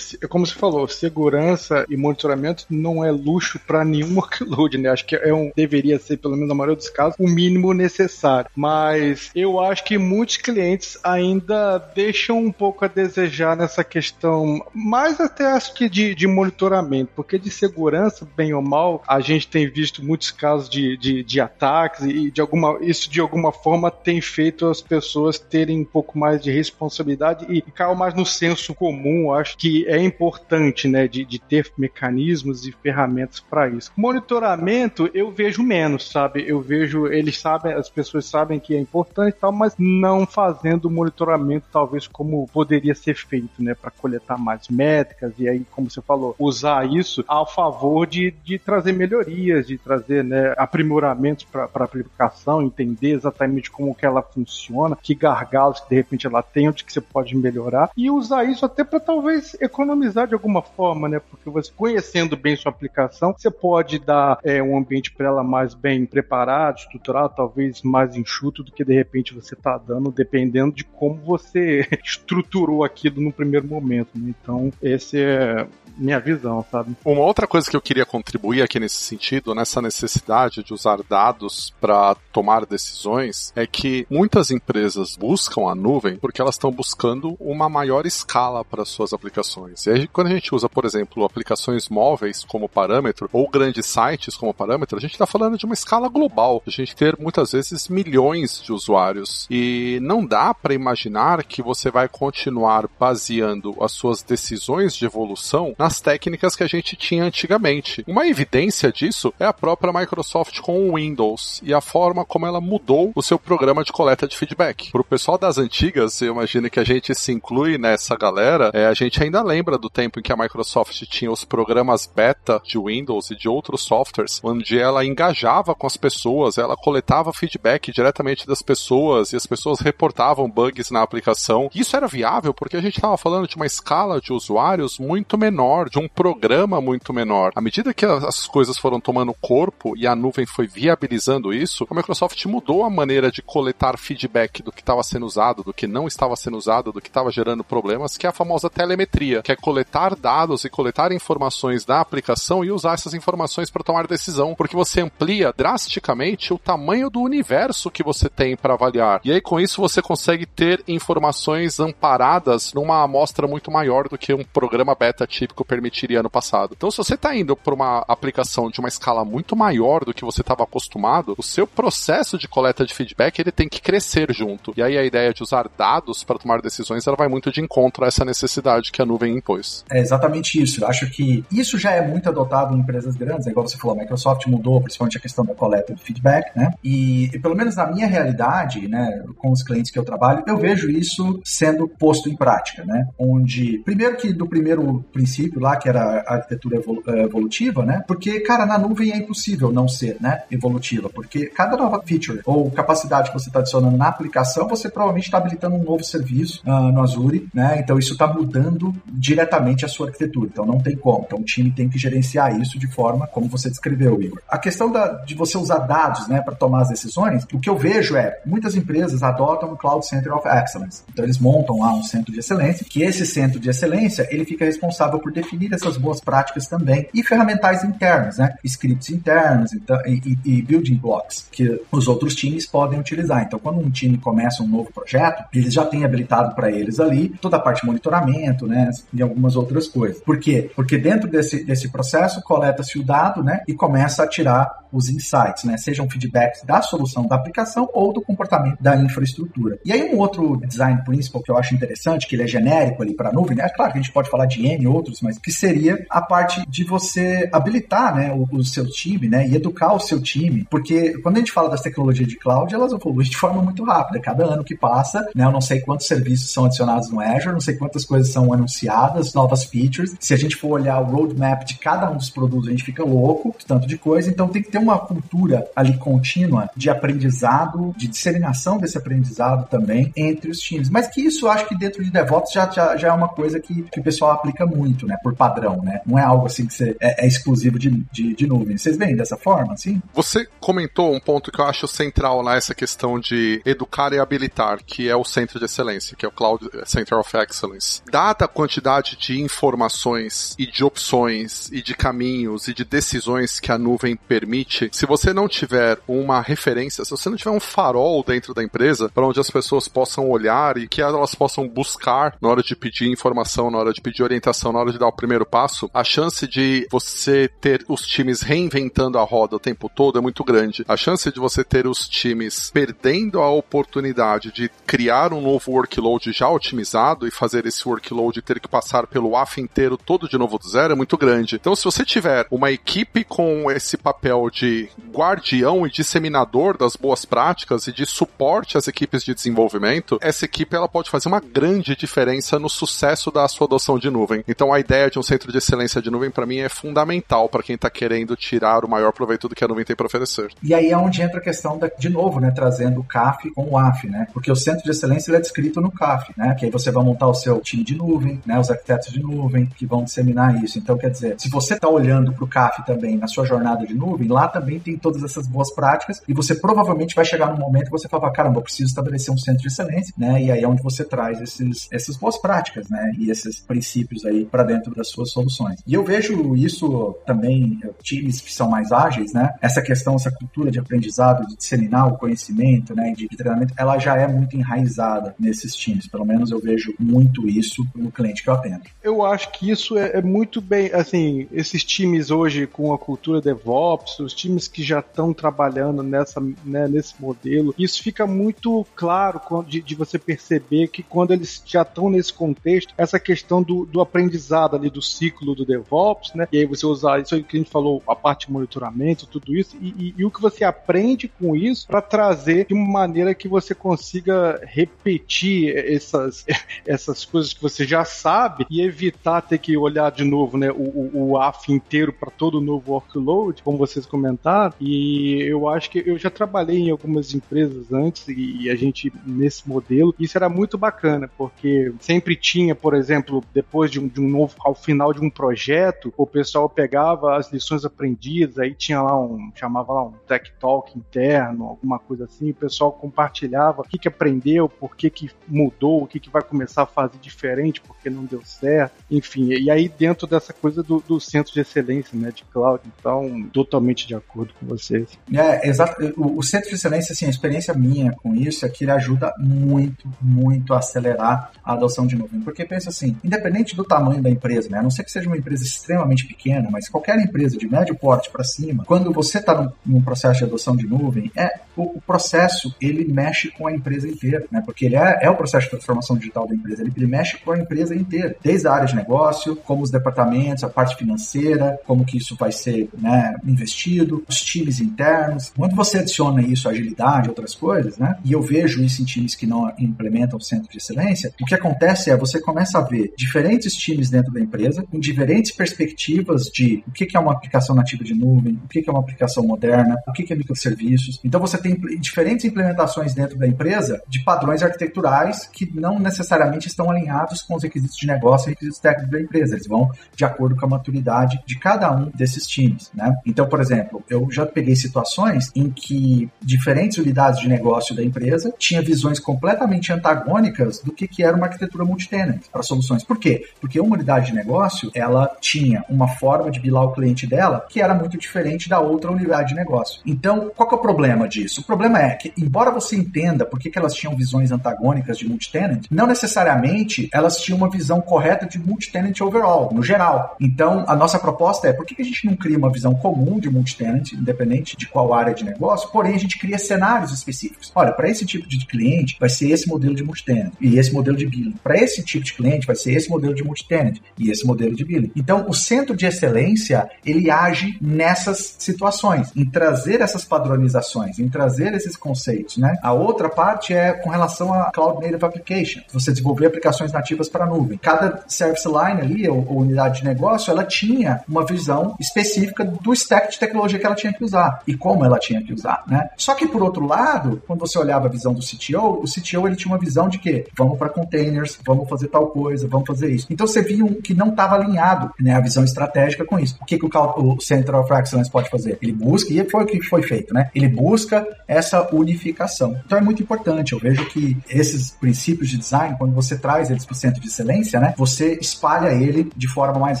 como você falou, segurança e monitoramento não é luxo para nenhum workload, né? Acho que é um, deveria ser, pelo menos na maioria dos casos, o mínimo necessário. Mas eu acho que muitos clientes ainda deixam um pouco a desejar nessa questão, mais até acho que de, de, monitoramento, porque de segurança, bem ou mal, a gente tem visto muitos casos de, de, de ataques e de alguma, isso de alguma forma tem feito as pessoas terem um pouco mais de responsabilidade e, cair mais no senso comum. Acho que é importante, né, de, de ter mecanismos e ferramentas para isso. Monitoramento eu vejo menos, sabe? Eu vejo, eles sabem, as pessoas sabem que é importante e tal, mas não fazendo monitoramento talvez como poderia ser feito, né, para coletar mais métricas e aí, como você falou, usar isso a favor de, de trazer melhorias, de trazer, né, aprimoramentos para a aplicação, entender exatamente como que ela funciona, que gargalos que de repente ela tem, onde que você pode melhorar e usar isso até para talvez economizar de alguma forma, né, porque você conhecendo bem sua aplicação, você pode dar é, um ambiente para ela mais bem preparado, estruturado, talvez mais enxuto do que de repente você está dando, dependendo de como você estruturou aquilo no primeiro momento. Né? Então, esse é minha visão, sabe? Uma outra coisa que eu queria contribuir aqui nesse sentido, nessa necessidade de usar dados para tomar decisões, é que muitas empresas buscam a nuvem porque elas estão buscando uma maior escala para suas aplicações. E aí, quando a gente usa, por exemplo, aplicações móveis como parâmetro ou grandes sites como parâmetro, a gente está falando de uma escala global. A gente ter muitas vezes milhões de usuários e não dá para imaginar que você vai continuar baseando as suas decisões de evolução na nas técnicas que a gente tinha antigamente. Uma evidência disso é a própria Microsoft com o Windows e a forma como ela mudou o seu programa de coleta de feedback. Para o pessoal das antigas, eu imagino que a gente se inclui nessa galera, é, a gente ainda lembra do tempo em que a Microsoft tinha os programas beta de Windows e de outros softwares, onde ela engajava com as pessoas, ela coletava feedback diretamente das pessoas e as pessoas reportavam bugs na aplicação. Isso era viável porque a gente estava falando de uma escala de usuários muito menor menor, de um programa muito menor. À medida que as coisas foram tomando corpo e a nuvem foi viabilizando isso, a Microsoft mudou a maneira de coletar feedback do que estava sendo usado, do que não estava sendo usado, do que estava gerando problemas, que é a famosa telemetria, que é coletar dados e coletar informações da aplicação e usar essas informações para tomar decisão, porque você amplia drasticamente o tamanho do universo que você tem para avaliar. E aí com isso você consegue ter informações amparadas numa amostra muito maior do que um programa beta típico permitiria no passado. Então, se você está indo para uma aplicação de uma escala muito maior do que você estava acostumado, o seu processo de coleta de feedback ele tem que crescer junto. E aí a ideia de usar dados para tomar decisões ela vai muito de encontro a essa necessidade que a nuvem impôs. É exatamente isso. Eu acho que isso já é muito adotado em empresas grandes, é igual você falou, a Microsoft mudou principalmente a questão da coleta de feedback, né? E, e pelo menos na minha realidade, né, com os clientes que eu trabalho, eu vejo isso sendo posto em prática, né? Onde, primeiro que do primeiro princípio lá, que era a arquitetura eh, evolutiva, né? Porque, cara, na nuvem é impossível não ser, né? Evolutiva, porque cada nova feature ou capacidade que você está adicionando na aplicação, você provavelmente está habilitando um novo serviço uh, no Azure, né? Então isso está mudando diretamente a sua arquitetura. Então não tem como. Então o time tem que gerenciar isso de forma como você descreveu, Igor. A questão da, de você usar dados, né, para tomar as decisões, o que eu vejo é muitas empresas adotam o Cloud Center of Excellence. Então eles montam lá um centro de excelência, que esse centro de excelência ele fica responsável por definir essas boas práticas também e ferramentais internas, né? Scripts internos então, e, e, building blocks que os outros times podem utilizar. Então, quando um time começa um novo projeto, eles já têm habilitado para eles ali toda a parte de monitoramento, né? E algumas outras coisas. Por quê? Porque dentro desse, desse processo coleta-se o dado, né? E começa a tirar os insights, né? Sejam feedbacks da solução da aplicação ou do comportamento da infraestrutura. E aí um outro design principle que eu acho interessante, que ele é genérico ali para a nuvem, né? É claro que a gente pode falar de N outros, mas que seria a parte de você habilitar, né, o, o, seu time, né, e educar o seu time, porque quando a gente fala das tecnologias de cloud, elas evoluem de forma muito rápida. Cada ano que passa, né, eu não sei quantos serviços são adicionados no Azure, não sei quantas coisas são anunciadas, novas features. Se a gente for olhar o roadmap de cada um dos produtos, a gente fica louco, tanto de coisa. Então tem que ter uma cultura ali contínua de aprendizado, de disseminação desse aprendizado também entre os times. Mas que isso eu acho que dentro de DevOps já, já, já é uma coisa que, que o pessoal aplica muito, né, por padrão, né? Não é algo assim que você, é, é exclusivo de, de, de, nuvem. Vocês veem dessa forma, assim? Você comentou um ponto que eu acho central nessa questão de educar e habilitar, que é o centro de excelência, que é o Cloud Center of Excellence. Dada a quantidade de informações e de opções e de caminhos e de decisões que a nuvem permite, se você não tiver uma referência, se você não tiver um farol dentro da empresa para onde as pessoas possam olhar e que elas possam buscar na hora de pedir informação, na hora de pedir orientação na hora de dar o primeiro passo, a chance de você ter os times reinventando a roda o tempo todo é muito grande. A chance de você ter os times perdendo a oportunidade de criar um novo workload já otimizado e fazer esse workload ter que passar pelo AF inteiro todo de novo do zero é muito grande. Então, se você tiver uma equipe com esse papel de guardião e disseminador das boas práticas e de suporte às equipes de desenvolvimento, essa equipe ela pode fazer uma grande diferença no sucesso da sua adoção de nuvem. Então, a ideia de um centro de excelência de nuvem para mim é fundamental para quem está querendo tirar o maior proveito do que a nuvem tem para oferecer. E aí é onde entra a questão da, de novo, né, trazendo o CAF com o AF, né? Porque o centro de excelência é descrito no CAF, né? Que aí você vai montar o seu time de nuvem, né? Os arquitetos de nuvem que vão disseminar isso. Então, quer dizer, se você está olhando para o CAF também na sua jornada de nuvem, lá também tem todas essas boas práticas e você provavelmente vai chegar num momento que você fala, caramba, eu preciso estabelecer um centro de excelência, né? E aí é onde você traz esses, essas boas práticas, né? E esses princípios aí para dentro das suas soluções. E eu vejo isso também, times que são mais ágeis, né? Essa questão, essa cultura de aprendizado, de disseminar o conhecimento, né? De treinamento, ela já é muito enraizada nesses times. Pelo menos eu vejo muito isso no cliente que eu atendo. Eu acho que isso é, é muito bem, assim, esses times hoje com a cultura DevOps, os times que já estão trabalhando nessa, né, nesse modelo, isso fica muito claro de, de você perceber que quando eles já estão nesse contexto, essa questão do, do aprendizado ali do ciclo do DevOps, né? E aí você usar isso que a gente falou, a parte de monitoramento, tudo isso, e, e, e o que você aprende com isso para trazer de uma maneira que você consiga repetir essas, essas coisas que você já sabe e evitar ter que olhar de novo, né, o, o, o AF inteiro para todo o novo workload, como vocês comentaram. E eu acho que eu já trabalhei em algumas empresas antes e a gente nesse modelo, isso era muito bacana, porque sempre tinha, por exemplo, depois de um, de um novo, ao final de um projeto, o pessoal pegava as lições aprendidas, aí tinha lá um, chamava lá um tech talk interno, alguma coisa assim, o pessoal compartilhava o que, que aprendeu, por que, que mudou, o que, que vai começar a fazer diferente, porque não deu certo, enfim, e aí dentro dessa coisa do, do centro de excelência, né, de cloud, então, totalmente de acordo com vocês. É, exato, o, o centro de excelência, assim, a experiência minha com isso é que ele ajuda muito, muito a acelerar a adoção de nuvem, porque pensa assim, independente do tamanho da empresa, né, a não ser que seja uma empresa extremamente pequena, mas qualquer empresa de médio porte para cima, quando você está num, processo de adoção de nuvem, é o, o, processo ele mexe com a empresa inteira, né, porque ele é, é o processo de transformação digital da empresa, ele, ele mexe com a empresa inteira, desde a área de negócio, como os departamentos, a parte financeira, como que isso vai ser né, investido, os times internos. Quando você adiciona isso, agilidade, outras coisas, né? E eu vejo isso em times que não implementam o centro de excelência, o que acontece é você começa a ver diferentes times dentro da empresa, em diferentes perspectivas de o que é uma aplicação nativa de nuvem, o que é uma aplicação moderna, o que é microserviços. Então você tem diferentes implementações dentro da empresa de padrões arquiteturais que não necessariamente estão alinhados com os requisitos de negócio e requisitos técnicos da empresa. Eles vão de acordo com a maturidade de cada um desses times, né? Então, por exemplo, eu já peguei situações em que diferentes unidades de negócio da empresa tinham visões completamente antagônicas do que, que era uma arquitetura multitenant para soluções. Por quê? Porque uma unidade de negócio, ela tinha uma forma de bilar o cliente dela que era muito diferente da outra unidade de negócio. Então, qual é o problema disso? O problema é que, embora você entenda por que, que elas tinham visões antagônicas de multitenant, não necessariamente elas tinham uma visão correta de multitenant overall, no geral. Então, a nossa proposta é por que, que a gente não cria uma visão comum de multitenant, independente de qual área de negócio, porém a gente cria cenários específicos. Olha, para esse tipo de cliente vai ser esse modelo de multitenant e esse modelo de billing. Para esse tipo de cliente vai ser esse modelo de multitenant e esse modelo de billing. Então, o centro de excelência, ele age nessas situações, em trazer essas padronizações, em trazer esses conceitos, né? A outra parte é com relação a Cloud Native Application, você desenvolver aplicações nativas para a nuvem. Cada service line ali, ou, ou unidade de negócio, ela tinha uma visão específica do stack de tecnologia que ela tinha que usar e como ela tinha que usar, né? Só que por outro lado, quando você olhava a visão do CTO, o CTO ele tinha uma visão de que vamos para containers, vamos fazer tal coisa, vamos fazer isso. Então você via um que não estava alinhado, né, a visão estratégica com isso. O que, que o, o Center of Excellence pode fazer? Ele busca, e foi o que foi feito, né? Ele busca essa unificação. Então é muito importante. Eu vejo que esses princípios de design, quando você traz eles para o centro de excelência, né, você espalha ele de forma mais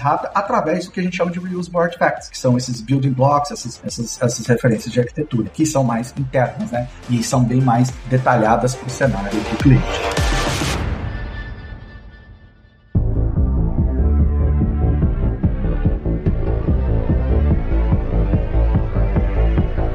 rápida através do que a gente chama de reusable artifacts, que são esses building blocks, essas, essas, essas referências de arquitetura, que são mais internas, né? E são bem mais detalhadas para o cenário do cliente.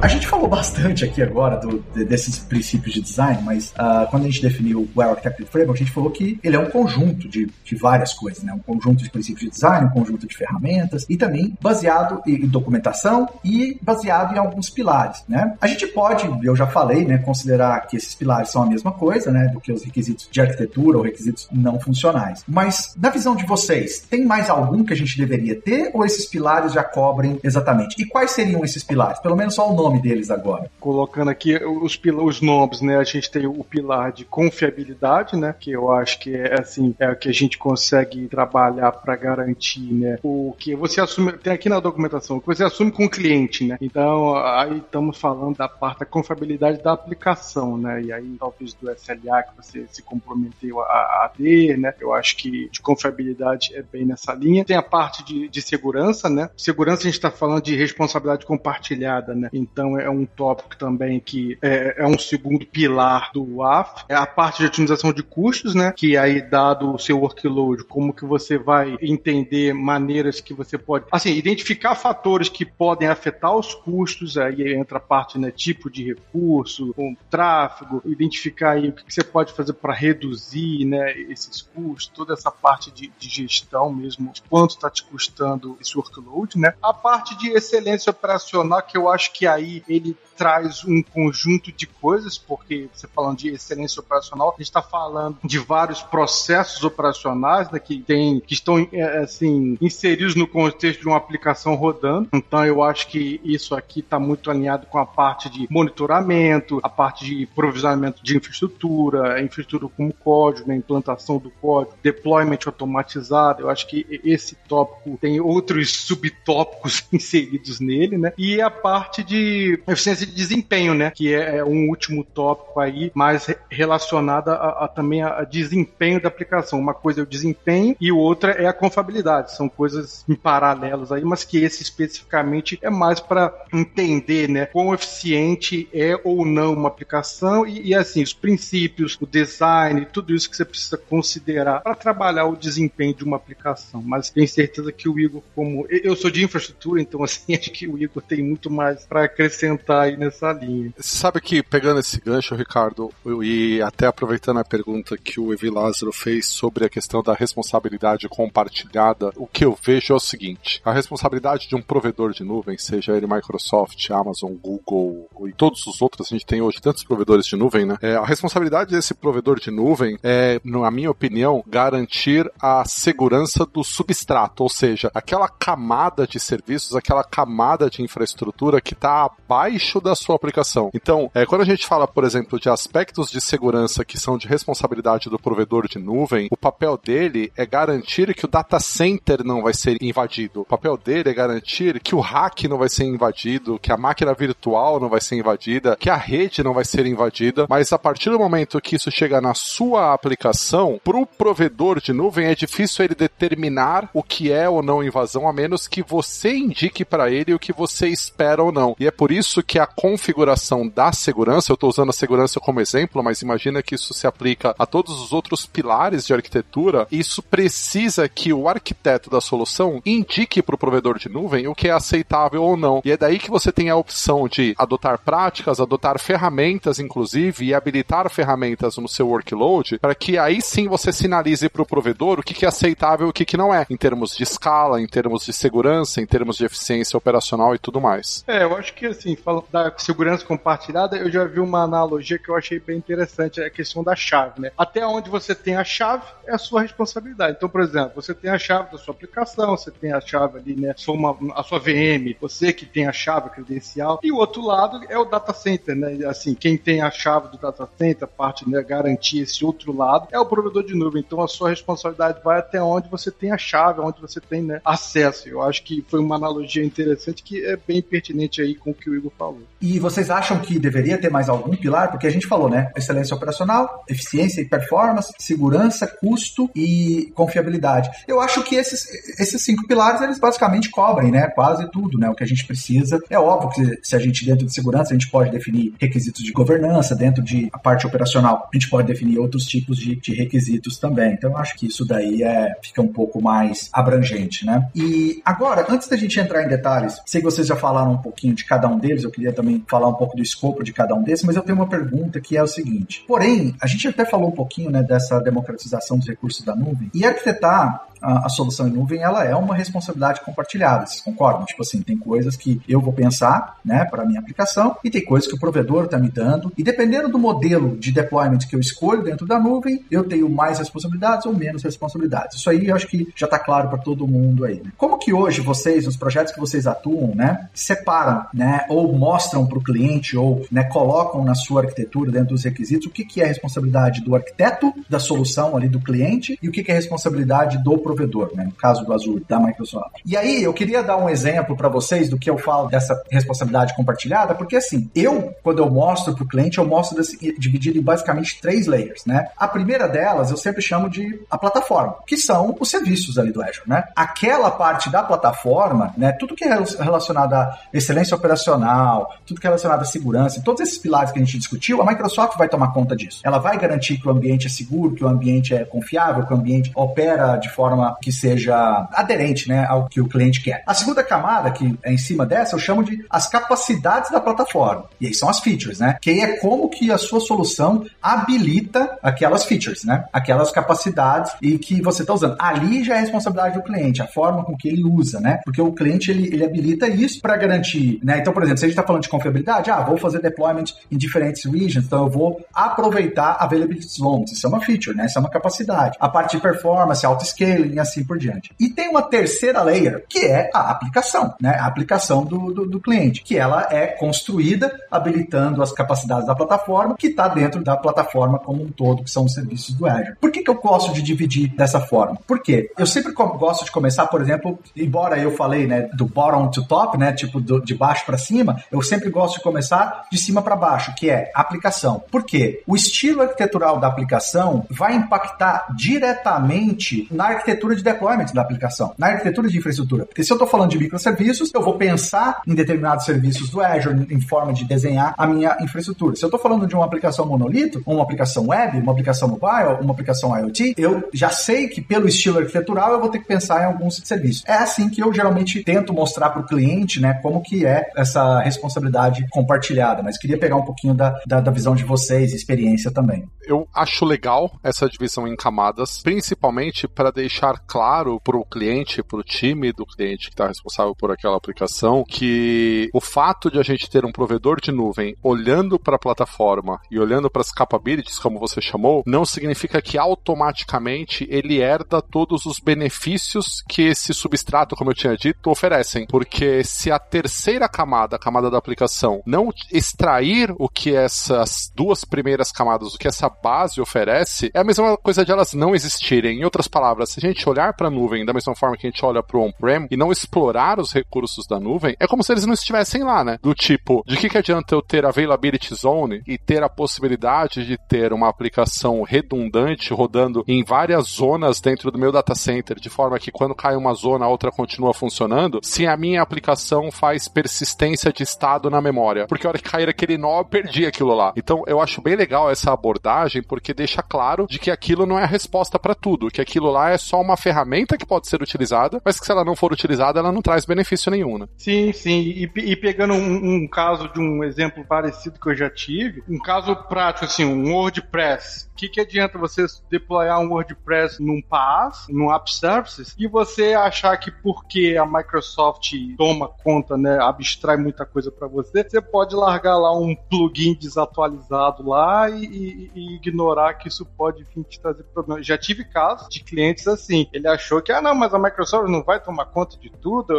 A gente falou bastante aqui agora do, de, desses princípios de design, mas uh, quando a gente definiu o Well Architected Framework, a gente falou que ele é um conjunto de, de várias coisas, né? Um conjunto de princípios de design, um conjunto de ferramentas e também baseado em documentação e baseado em alguns pilares, né? A gente pode, eu já falei, né, considerar que esses pilares são a mesma coisa, né, do que os requisitos de arquitetura ou requisitos não funcionais. Mas na visão de vocês, tem mais algum que a gente deveria ter ou esses pilares já cobrem exatamente? E quais seriam esses pilares? Pelo menos só o nome deles agora. Colocando aqui os, os nomes, né? A gente tem o pilar de confiabilidade, né? Que eu acho que é assim, é o que a gente consegue trabalhar para garantir, né? O que você assume, tem aqui na documentação, que você assume com o cliente, né? Então, aí estamos falando da parte da confiabilidade da aplicação, né? E aí talvez do SLA que você se comprometeu a, a ter, né? Eu acho que de confiabilidade é bem nessa linha. Tem a parte de, de segurança, né? Segurança a gente está falando de responsabilidade compartilhada, né? Então é um tópico também que é, é um segundo pilar do WAF. É a parte de otimização de custos, né? Que aí, dado o seu workload, como que você vai entender maneiras que você pode, assim, identificar fatores que podem afetar os custos, aí entra a parte, né, tipo de recurso, com tráfego, identificar aí o que, que você pode fazer para reduzir, né, esses custos, toda essa parte de, de gestão mesmo, de quanto está te custando esse workload, né? A parte de excelência operacional, que eu acho que aí ele traz um conjunto de coisas, porque você falando de excelência operacional, a gente está falando de vários processos operacionais né, que, tem, que estão é, assim, inseridos no contexto de uma aplicação rodando. Então eu acho que isso aqui está muito alinhado com a parte de monitoramento, a parte de provisionamento de infraestrutura, infraestrutura como código, né, implantação do código, deployment automatizado. Eu acho que esse tópico tem outros subtópicos inseridos nele, né? E a parte de eficiência de desempenho, né? Que é, é um último tópico aí, mais relacionada a, a, também a desempenho da aplicação. Uma coisa é o desempenho e outra é a confiabilidade. São coisas em paralelos aí, mas que esse especificamente é mais para entender, né? Quão eficiente é ou não uma aplicação e, e assim, os princípios, o design, tudo isso que você precisa considerar para trabalhar o desempenho de uma aplicação. Mas tenho certeza que o Igor, como eu sou de infraestrutura, então assim, acho que o Igor tem muito mais para acrescentar aí nessa linha. Sabe que, pegando esse gancho, Ricardo, e até aproveitando a pergunta que o Evi Lázaro fez sobre a questão da responsabilidade compartilhada, o que eu vejo é o seguinte: a responsabilidade de um provedor de nuvem, seja ele Microsoft, Amazon, Google e todos os outros, a gente tem hoje tantos provedores de nuvem, né? É, a responsabilidade desse provedor de nuvem é, na minha opinião, garantir a segurança do substrato, ou seja, aquela camada de serviços, aquela camada de infraestrutura que está abaixo da sua aplicação. Então, é, quando a gente fala, por exemplo, de aspectos de segurança que são de responsabilidade do provedor de nuvem, o papel dele é garantir que o data center não vai ser invadido. O papel dele é garantir que o hack não vai ser invadido, que a máquina virtual não vai ser invadida, que a rede não vai ser invadida, mas a partir do momento que isso chega na sua aplicação, para o provedor de nuvem é difícil ele determinar o que é ou não invasão, a menos que você indique para ele o que você espera ou não. E é por isso que a configuração da segurança, eu estou usando a segurança como exemplo, mas imagina que isso se aplica a todos os outros pilares de arquitetura, isso precisa que o arquiteto da solução indique para o provedor de nuvem o que é aceitável ou não. E é daí que você tem a opção de adotar práticas, adotar ferramentas, inclusive, e habilitar ferramentas no seu workload, para que aí sim você sinalize para o provedor o que, que é aceitável e o que, que não é, em termos de escala, em termos de segurança, em termos de eficiência operacional e tudo mais. É, eu acho que assim, fala da segurança compartilhada, eu já vi uma analogia que eu achei bem interessante, é a questão da chave, né? Até onde você tem a chave é a sua responsabilidade. Então, por exemplo, você tem a chave da sua aplicação, você tem a chave ali, né? Uma, a sua VM, você que tem a chave credencial, e o outro lado é o data center, né? Assim, quem tem a chave do data center, parte, né, garantir esse outro lado, é o provedor de nuvem. Então, a sua responsabilidade vai até onde você tem a chave, onde você tem né, acesso. Eu acho que foi uma analogia interessante que é bem pertinente aí com o que o Igor falou. E vocês acham que deveria ter mais algum pilar? Porque a gente falou, né? Excelência operacional, eficiência e performance, segurança, custo e confiabilidade. Eu acho que esses, esses cinco pilares, eles basicamente cobrem, né? Quase tudo, né? O que a gente precisa. É óbvio que se a gente, dentro de segurança, a gente pode definir requisitos de governança, dentro de a parte operacional, a gente pode definir outros tipos de, de requisitos também. Então, eu acho que isso daí é, fica um pouco mais abrangente, né? E agora, antes da gente entrar em detalhes, sei que vocês já falaram um pouquinho de cada um deles, eu queria também falar um pouco do escopo de cada um desses, mas eu tenho uma pergunta que é o seguinte. Porém, a gente até falou um pouquinho né, dessa democratização dos recursos da nuvem, e arquitetar a, a, solução em nuvem ela é uma responsabilidade compartilhada, vocês concordam? Tipo assim, tem coisas que eu vou pensar, né, para minha aplicação e tem coisas que o provedor está me dando e dependendo do modelo de deployment que eu escolho dentro da nuvem, eu tenho mais responsabilidades ou menos responsabilidades. Isso aí eu acho que já está claro para todo mundo aí. Né? Como que hoje vocês, nos projetos que vocês atuam, né, separam, né, ou mostram para o cliente ou, né, colocam na sua arquitetura dentro dos requisitos o que que é responsabilidade do arquiteto da solução ali do cliente e o que que é responsabilidade do provedor provedor, né? no caso do Azure, da Microsoft. E aí, eu queria dar um exemplo para vocês do que eu falo dessa responsabilidade compartilhada, porque assim, eu, quando eu mostro para o cliente, eu mostro desse, dividido em basicamente três layers, né? A primeira delas eu sempre chamo de a plataforma, que são os serviços ali do Azure, né? Aquela parte da plataforma, né? Tudo que é relacionado à excelência operacional, tudo que é relacionado à segurança, todos esses pilares que a gente discutiu, a Microsoft vai tomar conta disso. Ela vai garantir que o ambiente é seguro, que o ambiente é confiável, que o ambiente opera de forma forma que seja aderente né, ao que o cliente quer. A segunda camada, que é em cima dessa, eu chamo de as capacidades da plataforma. E aí são as features, né? Que é como que a sua solução habilita aquelas features, né? Aquelas capacidades e que você está usando. Ali já é responsabilidade do cliente, a forma com que ele usa, né? Porque o cliente ele, ele habilita isso para garantir, né? Então, por exemplo, se a gente está falando de confiabilidade, ah, vou fazer deployment em diferentes regions, então eu vou aproveitar availability zones. Isso é uma feature, né? Isso é uma capacidade. A parte de performance, auto-scaling, e assim por diante. E tem uma terceira layer, que é a aplicação, né? A aplicação do, do, do cliente, que ela é construída habilitando as capacidades da plataforma, que está dentro da plataforma como um todo, que são os serviços do Azure. Por que, que eu gosto de dividir dessa forma? Porque eu sempre gosto de começar, por exemplo, embora eu falei, né, do bottom to top, né, tipo do, de baixo para cima, eu sempre gosto de começar de cima para baixo, que é aplicação. Por quê? O estilo arquitetural da aplicação vai impactar diretamente na arquitetura arquitetura de deployment da aplicação, na arquitetura de infraestrutura. Porque se eu estou falando de microserviços, eu vou pensar em determinados serviços do Azure em forma de desenhar a minha infraestrutura. Se eu estou falando de uma aplicação monolito, uma aplicação web, uma aplicação mobile, uma aplicação IoT, eu já sei que pelo estilo arquitetural eu vou ter que pensar em alguns serviços. É assim que eu geralmente tento mostrar para o cliente, né, como que é essa responsabilidade compartilhada. Mas queria pegar um pouquinho da, da, da visão de vocês, experiência também. Eu acho legal essa divisão em camadas, principalmente para deixar claro para o cliente, para o time do cliente que está responsável por aquela aplicação, que o fato de a gente ter um provedor de nuvem olhando para a plataforma e olhando para as capabilities, como você chamou, não significa que automaticamente ele herda todos os benefícios que esse substrato, como eu tinha dito, oferecem. Porque se a terceira camada, a camada da aplicação, não extrair o que essas duas primeiras camadas, o que essa base oferece, é a mesma coisa de elas não existirem. Em outras palavras, se a gente olhar para a nuvem da mesma forma que a gente olha para o on-prem e não explorar os recursos da nuvem, é como se eles não estivessem lá, né? Do tipo, de que, que adianta eu ter availability zone e ter a possibilidade de ter uma aplicação redundante rodando em várias zonas dentro do meu data center, de forma que quando cai uma zona, a outra continua funcionando, se a minha aplicação faz persistência de estado na memória. Porque a hora que cair aquele nó, eu perdi aquilo lá. Então, eu acho bem legal essa abordagem, porque deixa claro de que aquilo não é a resposta para tudo, que aquilo lá é só uma ferramenta que pode ser utilizada, mas que se ela não for utilizada, ela não traz benefício nenhum, né? Sim, sim. E, e pegando um, um, caso de um exemplo parecido que eu já tive, um caso prático, assim, um WordPress. O que, que adianta você deployar um WordPress num PaaS, num App Services, e você achar que porque a Microsoft toma conta, né, abstrai muita coisa para você, você pode largar lá um plugin desatualizado lá e, e, e ignorar que isso pode vir te trazer problemas. Já tive casos de clientes assim, ele achou que, ah, não, mas a Microsoft não vai tomar conta de tudo,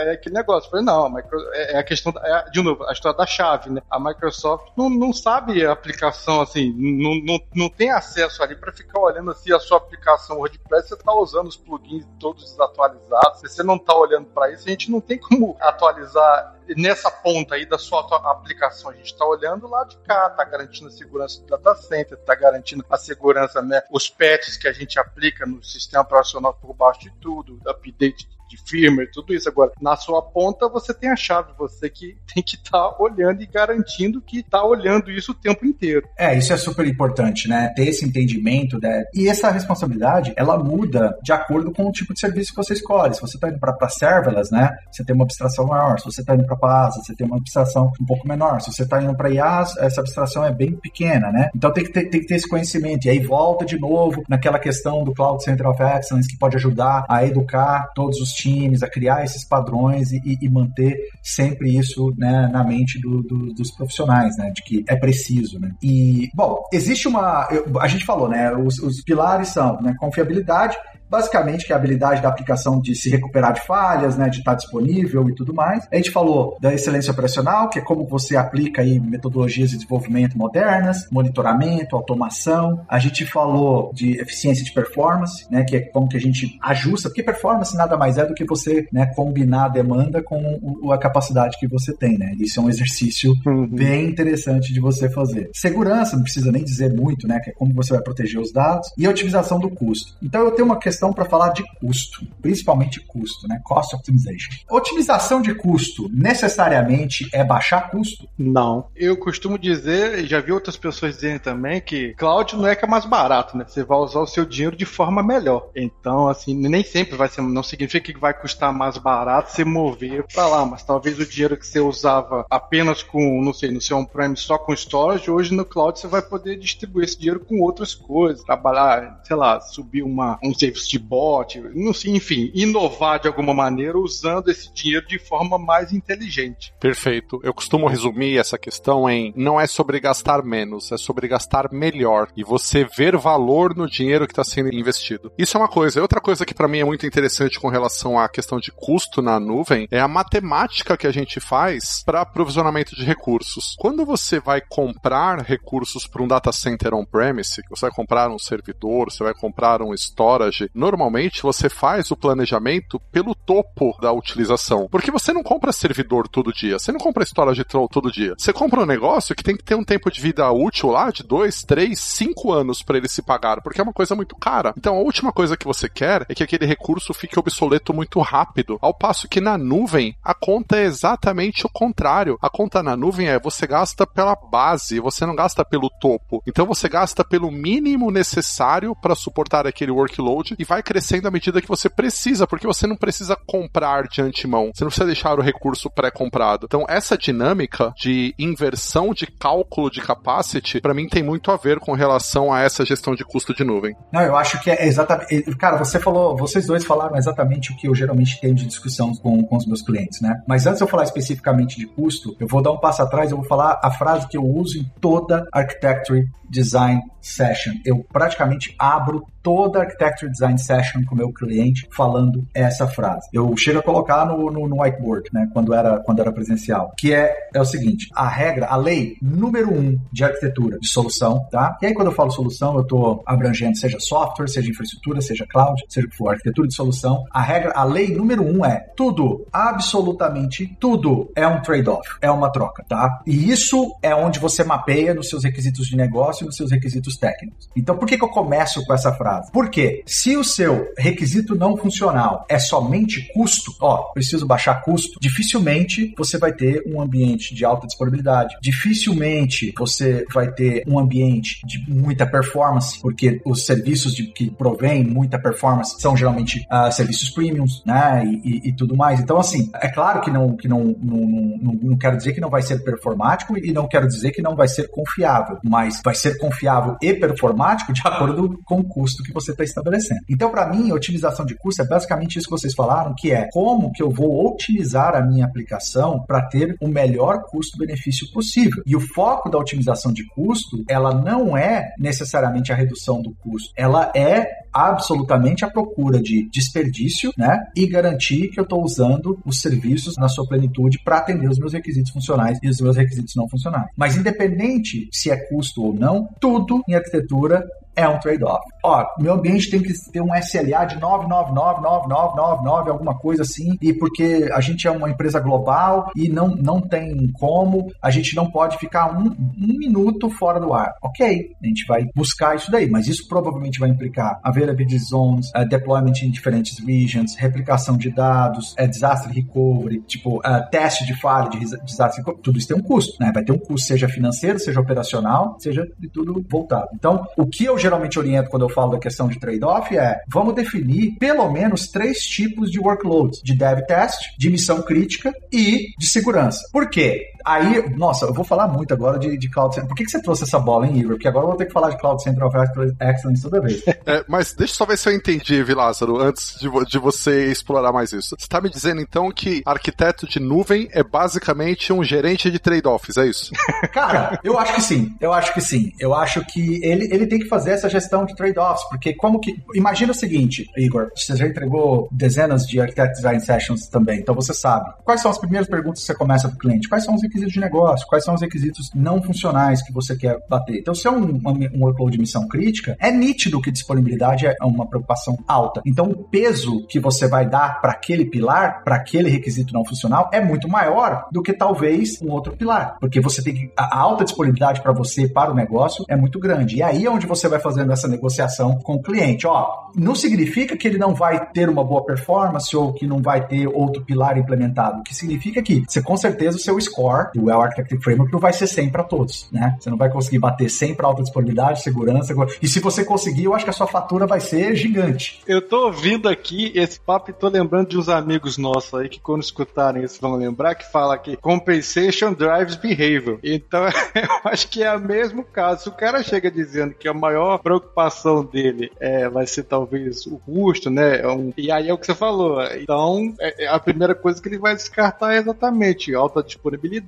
é aquele negócio. Eu falei, não, a. É, é a questão, da... é, de novo, a história da chave, né? A Microsoft não, não sabe a aplicação, assim, não, não, não tem acesso ali para ficar olhando assim a sua aplicação WordPress, você está usando os plugins todos desatualizados, se você não está olhando para isso, a gente não tem como atualizar nessa ponta aí da sua aplicação. A gente está olhando lá de cá, está garantindo a segurança do data center, está garantindo a segurança, né, os patches que a gente aplica no sistema operacional por baixo de tudo, update de firmware, tudo isso. Agora, na sua ponta, você tem a chave, você que tem que estar tá olhando e garantindo que está olhando isso o tempo inteiro. É, isso é super importante, né? Ter esse entendimento, né? E essa responsabilidade, ela muda de acordo com o tipo de serviço que você escolhe. Se você está indo para serverless, né? Você tem uma abstração maior. Se você está indo para PaaS, você tem uma abstração um pouco menor. Se você está indo para IaaS, essa abstração é bem pequena, né? Então tem que, ter, tem que ter esse conhecimento. E aí volta de novo naquela questão do Cloud Center of Excellence, que pode ajudar a educar todos os times, a criar esses padrões e, e manter sempre isso né, na mente do, do, dos profissionais, né? De que é preciso, né? E, bom, existe uma... A gente falou, né? Os, os pilares são né, confiabilidade, basicamente que é a habilidade da aplicação de se recuperar de falhas, né, de estar disponível e tudo mais. A gente falou da excelência operacional, que é como você aplica aí metodologias de desenvolvimento modernas, monitoramento, automação. A gente falou de eficiência de performance, né, que é como que a gente ajusta, porque performance nada mais é do que você, né, combinar a demanda com a capacidade que você tem, né? Isso é um exercício uhum. bem interessante de você fazer. Segurança, não precisa nem dizer muito, né, que é como você vai proteger os dados e a otimização do custo. Então eu tenho uma questão questão para falar de custo, principalmente custo, né? Cost optimization. Otimização de custo necessariamente é baixar custo? Não. Eu costumo dizer, já vi outras pessoas dizendo também, que cloud não é que é mais barato, né? Você vai usar o seu dinheiro de forma melhor. Então, assim, nem sempre vai ser, não significa que vai custar mais barato você mover para lá, mas talvez o dinheiro que você usava apenas com, não sei, no seu on-prem só com storage, hoje no cloud você vai poder distribuir esse dinheiro com outras coisas, trabalhar, sei lá, subir uma, um serviço de bot, enfim, inovar de alguma maneira usando esse dinheiro de forma mais inteligente. Perfeito. Eu costumo resumir essa questão em não é sobre gastar menos, é sobre gastar melhor e você ver valor no dinheiro que está sendo investido. Isso é uma coisa. Outra coisa que para mim é muito interessante com relação à questão de custo na nuvem é a matemática que a gente faz para provisionamento de recursos. Quando você vai comprar recursos para um data center on-premise, você vai comprar um servidor, você vai comprar um storage, normalmente você faz o planejamento pelo topo da utilização. Porque você não compra servidor todo dia, você não compra storage todo dia. Você compra um negócio que tem que ter um tempo de vida útil lá de 2, 3, 5 anos para ele se pagar, porque é uma coisa muito cara. Então a última coisa que você quer é que aquele recurso fique obsoleto muito rápido. Ao passo que na nuvem a conta é exatamente o contrário. A conta na nuvem é você gasta pela base, você não gasta pelo topo. Então você gasta pelo mínimo necessário para suportar aquele workload e vai crescendo à medida que você precisa, porque você não precisa comprar de antemão. Você não precisa deixar o recurso pré-comprado. Então, essa dinâmica de inversão de cálculo de capacity, para mim, tem muito a ver com relação a essa gestão de custo de nuvem. Não, eu acho que é exatamente. Cara, você falou, vocês dois falaram exatamente o que eu geralmente tenho de discussão com, com os meus clientes, né? Mas antes de eu falar especificamente de custo, eu vou dar um passo atrás, eu vou falar a frase que eu uso em toda Architecture Design Session. Eu praticamente abro toda Architecture Design Session com o meu cliente falando essa frase. Eu chego a colocar no, no, no, whiteboard, né, quando era, quando era presencial, que é, é o seguinte, a regra, a lei número um de arquitetura de solução, tá? E aí quando eu falo solução, eu estou abrangendo seja software, seja infraestrutura, seja cloud, seja o que for, arquitetura de solução. A regra, a lei número um é tudo, absolutamente tudo é um trade-off, é uma troca, tá? E isso é onde você mapeia nos seus requisitos de negócio nos seus requisitos técnicos. Então, por que, que eu começo com essa frase? Porque se o seu requisito não funcional é somente custo, ó, preciso baixar custo, dificilmente você vai ter um ambiente de alta disponibilidade, dificilmente você vai ter um ambiente de muita performance, porque os serviços de, que provém muita performance são geralmente uh, serviços premiums, né, e, e, e, tudo mais. Então, assim, é claro que não, que não, não, não, não quero dizer que não vai ser performático e não quero dizer que não vai ser confiável, mas vai ser confiável e performático de acordo com o custo que você está estabelecendo. Então, para mim, otimização de custo é basicamente isso que vocês falaram, que é como que eu vou otimizar a minha aplicação para ter o melhor custo-benefício possível. E o foco da otimização de custo, ela não é necessariamente a redução do custo, ela é absolutamente a procura de desperdício, né? E garantir que eu estou usando os serviços na sua plenitude para atender os meus requisitos funcionais e os meus requisitos não funcionais. Mas independente se é custo ou não, tudo em arquitetura é um trade-off. Ó, meu ambiente tem que ter um SLA de 9999999, alguma coisa assim, e porque a gente é uma empresa global e não, não tem como, a gente não pode ficar um, um minuto fora do ar. Ok, a gente vai buscar isso daí, mas isso provavelmente vai implicar availability zones, uh, deployment em diferentes regions, replicação de dados, uh, disaster recovery, tipo, uh, teste de falha de disaster recovery, tudo isso tem um custo, né? Vai ter um custo, seja financeiro, seja operacional, seja de tudo voltado. Então, o que eu geralmente oriento quando eu falo da questão de trade-off é, vamos definir pelo menos três tipos de workloads, de dev test, de missão crítica e de segurança. Por quê? Aí, nossa, eu vou falar muito agora de, de Cloud Center. Por que, que você trouxe essa bola, hein, Igor? Porque agora eu vou ter que falar de Cloud Center of Excellence toda vez. É, mas deixa eu só ver se eu entendi, Vilázaro, antes de, de você explorar mais isso. Você está me dizendo, então, que arquiteto de nuvem é basicamente um gerente de trade-offs, é isso? Cara, eu acho que sim. Eu acho que sim. Eu acho que ele, ele tem que fazer essa gestão de trade-offs, porque como que... Imagina o seguinte, Igor, você já entregou dezenas de Architect Design Sessions também, então você sabe. Quais são as primeiras perguntas que você começa para o cliente? Quais são os requisitos de negócio? Quais são os requisitos não funcionais que você quer bater? Então, se é um, um workload de missão crítica, é nítido que disponibilidade é uma preocupação alta. Então, o peso que você vai dar para aquele pilar, para aquele requisito não funcional, é muito maior do que talvez um outro pilar. Porque você tem que. A alta disponibilidade para você, para o negócio, é muito grande. E aí é onde você vai fazendo essa negociação com o cliente. Ó, não significa que ele não vai ter uma boa performance ou que não vai ter outro pilar implementado. O que significa que você, com certeza, o seu score do Well Architected Framework não vai ser 100 para todos, né? Você não vai conseguir bater 100 para alta disponibilidade, segurança. E se você conseguir, eu acho que a sua fatura vai ser gigante. Eu tô ouvindo aqui esse papo e tô lembrando de uns amigos nossos aí que quando escutarem isso vão lembrar que fala que compensation drives behavior. Então, eu acho que é o mesmo caso. Se o cara chega dizendo que a maior preocupação dele é, vai ser talvez o custo, né? É um, e aí é o que você falou. Então, é, é a primeira coisa que ele vai descartar é exatamente alta disponibilidade,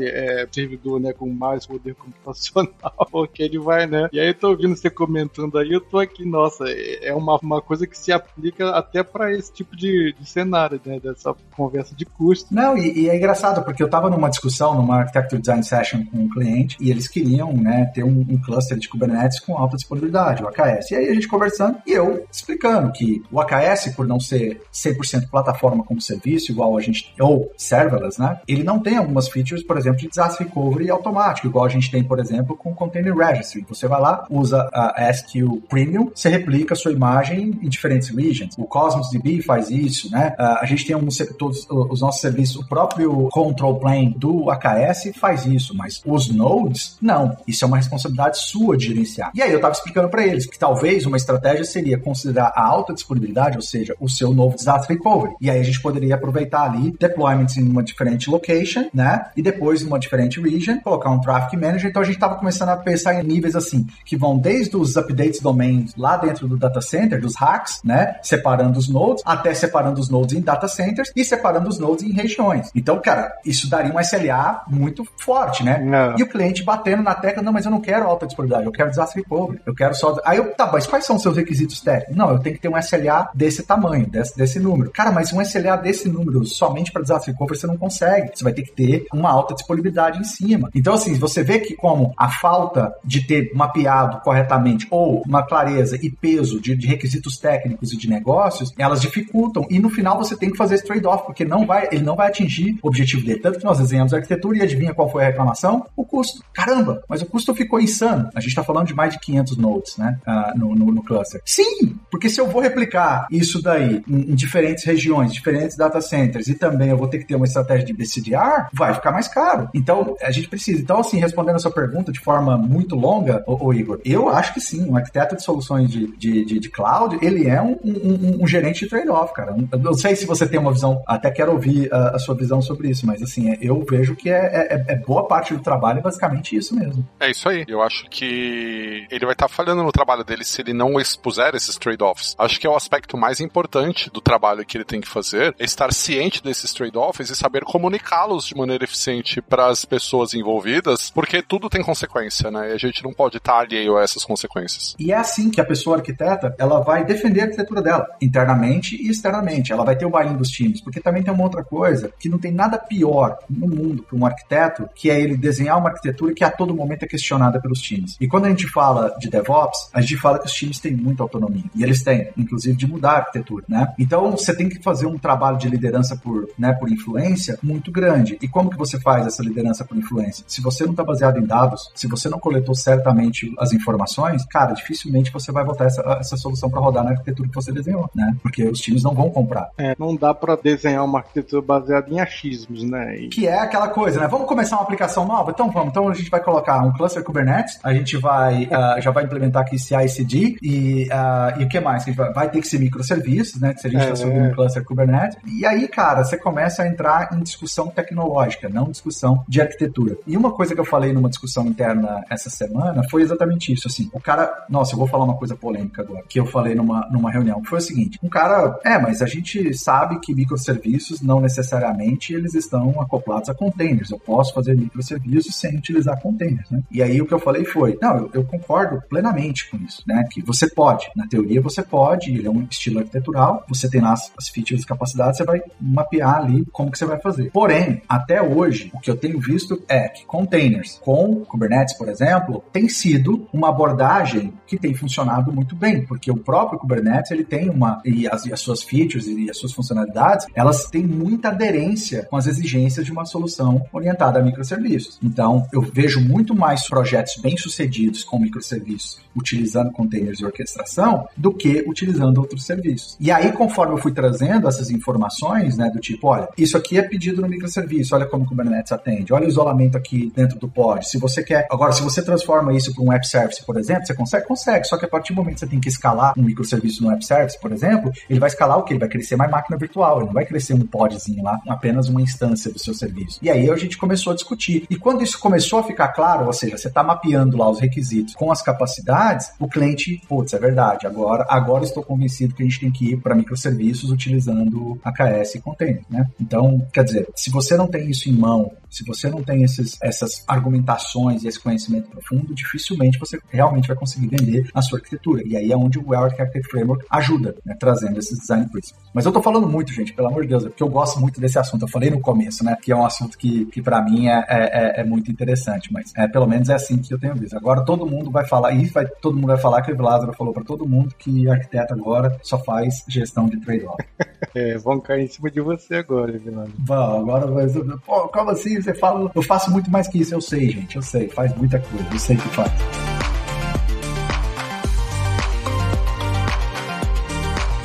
é, servidor né, com mais poder computacional, porque ele vai, né? E aí eu tô ouvindo você comentando aí, eu tô aqui, nossa, é, é uma, uma coisa que se aplica até para esse tipo de, de cenário, né? Dessa conversa de custo. Não, e, e, é engraçado, porque eu tava numa discussão, numa Architecture Design Session com um cliente, e eles queriam, né, ter um, um cluster de Kubernetes com alta disponibilidade, o AKS. E aí a gente conversando, e eu explicando que o AKS, por não ser 100% plataforma como serviço, igual a gente, ou serverless, né? Ele não tem algumas features, por exemplo, de disaster recovery automático, igual a gente tem, por exemplo, com Container Registry. Você vai lá, usa a SQ Premium, você replica a sua imagem em diferentes regions. O Cosmos DB faz isso, né? A gente tem alguns, todos os nossos serviços, o próprio Control Plane do AKS faz isso, mas os nodes, não. Isso é uma responsabilidade sua de gerenciar. E aí eu estava explicando para eles que talvez uma estratégia seria considerar a alta disponibilidade, ou seja, o seu novo disaster recovery. E aí a gente poderia aproveitar ali deployments em uma diferente location, né? E depois numa diferente region, colocar um traffic manager. Então a gente estava começando a pensar em níveis assim, que vão desde os updates domains lá dentro do data center, dos hacks, né? Separando os nodes, até separando os nodes em data centers e separando os nodes em regiões. Então, cara, isso daria um SLA muito forte, né? Não. E o cliente batendo na tecla, não, mas eu não quero alta disponibilidade, eu quero disaster recovery, eu quero só. Aí eu, tá, mas quais são os seus requisitos técnicos? Não, eu tenho que ter um SLA desse tamanho, desse, desse número. Cara, mas um SLA desse número somente para disaster recovery você não consegue. Você vai ter que ter uma alta disponibilidade em cima. Então, assim, você vê que como a falta de ter mapeado corretamente ou uma clareza e peso de, de requisitos técnicos e de negócios, elas dificultam. E no final você tem que fazer esse trade-off, porque não vai, ele não vai atingir o objetivo dele. Tanto que nós desenhamos a arquitetura e adivinha qual foi a reclamação? O custo. Caramba, mas o custo ficou insano. A gente está falando de mais de 500 nodes, né, uh, no, no, no, cluster. Sim, porque se eu vou replicar isso daí em, em diferentes regiões, diferentes data centers e também eu vou ter que ter uma estratégia de BCDR, vai ficar mais caro. Então, a gente precisa. Então, assim, respondendo a sua pergunta de forma muito longa, ô, ô Igor, eu acho que sim, um arquiteto de soluções de, de, de, de cloud, ele é um, um, um gerente de trade-off, cara. Eu não sei se você tem uma visão, até quero ouvir a, a sua visão sobre isso, mas assim, eu vejo que é, é, é, boa parte do trabalho é basicamente isso mesmo. É isso aí. Eu acho que ele vai estar tá falhando no trabalho dele se ele não expuser esses trade-offs. Acho que é o aspecto mais importante do trabalho que ele tem que fazer, é estar ciente desses trade-offs e saber comunicá-los de maneira eficiente suficiente para as pessoas envolvidas, porque tudo tem consequência, né? E a gente não pode estar alheio a essas consequências. E é assim que a pessoa arquiteta, ela vai defender a arquitetura dela, internamente e externamente. Ela vai ter o bailinho dos times, porque também tem uma outra coisa, que não tem nada pior no mundo para um arquiteto, que é ele desenhar uma arquitetura que a todo momento é questionada pelos times. E quando a gente fala de DevOps, a gente fala que os times têm muita autonomia. E eles têm, inclusive, de mudar a arquitetura, né? Então, você tem que fazer um trabalho de liderança por, né, por influência muito grande. E como que você faz essa liderança por influência? Se você não está baseado em dados, se você não coletou certamente as informações, cara, dificilmente você vai botar essa, essa solução para rodar na arquitetura que você desenhou, né? Porque os times não vão comprar. É, não dá para desenhar uma arquitetura baseada em achismos, né? E... Que é aquela coisa, né? Vamos começar uma aplicação nova? Então vamos. Então a gente vai colocar um cluster Kubernetes, a gente vai uh, já vai implementar aqui CI/CD e, uh, e o que mais? Vai, vai, ter que ser microserviços, né? Que se a gente está é, subindo um cluster Kubernetes. E aí, cara, você começa a entrar em discussão tecnológica, não discussão de arquitetura. E uma coisa que eu falei numa discussão interna essa semana foi exatamente isso. Assim, o cara, nossa, eu vou falar uma coisa polêmica agora, que eu falei numa, numa reunião, que foi o seguinte: um cara, é, mas a gente sabe que microserviços não necessariamente eles estão acoplados a containers. Eu posso fazer microserviços sem utilizar containers, né? E aí o que eu falei foi, não, eu, eu concordo plenamente com isso, né? Que você pode, na teoria você pode, ele é um estilo arquitetural, você tem lá as, as features e capacidades, você vai mapear ali como que você vai fazer. Porém, até hoje, o que eu tenho visto é que containers com Kubernetes, por exemplo, tem sido uma abordagem que tem funcionado muito bem, porque o próprio Kubernetes ele tem uma e as, e as suas features e as suas funcionalidades, elas têm muita aderência com as exigências de uma solução orientada a microserviços. Então, eu vejo muito mais projetos bem-sucedidos com microserviços utilizando containers de orquestração do que utilizando outros serviços. E aí, conforme eu fui trazendo essas informações, né, do tipo, olha, isso aqui é pedido no microserviço, olha como Kubernetes atende, olha o isolamento aqui dentro do pod. Se você quer, agora, se você transforma isso para um web service, por exemplo, você consegue? Consegue, só que a partir do momento que você tem que escalar um microserviço no web service, por exemplo, ele vai escalar o que? Ele vai crescer mais máquina virtual, ele não vai crescer um podzinho lá, apenas uma instância do seu serviço. E aí a gente começou a discutir. E quando isso começou a ficar claro, ou seja, você está mapeando lá os requisitos com as capacidades, o cliente, putz, é verdade, agora, agora estou convencido que a gente tem que ir para microserviços utilizando AKS e container, né? Então, quer dizer, se você não tem isso em mão, se você não tem esses, essas argumentações e esse conhecimento profundo, dificilmente você realmente vai conseguir vender a sua arquitetura. E aí é onde o Well Architected Framework ajuda, né, trazendo esses design principles. Mas eu tô falando muito, gente, pelo amor de Deus, é porque eu gosto muito desse assunto. Eu falei no começo, né, que é um assunto que, que para mim é, é, é, muito interessante, mas é, pelo menos é assim que eu tenho visto. Agora todo mundo vai falar, e vai, todo mundo vai falar que o Lázaro falou para todo mundo que arquiteto agora só faz gestão de trade-off. é, vão cair em cima de você agora, Vilano. Vão, agora vai. Pô, como assim? Você fala, eu faço muito mais que isso, eu sei, gente, eu sei, faz muita coisa, eu sei que faz.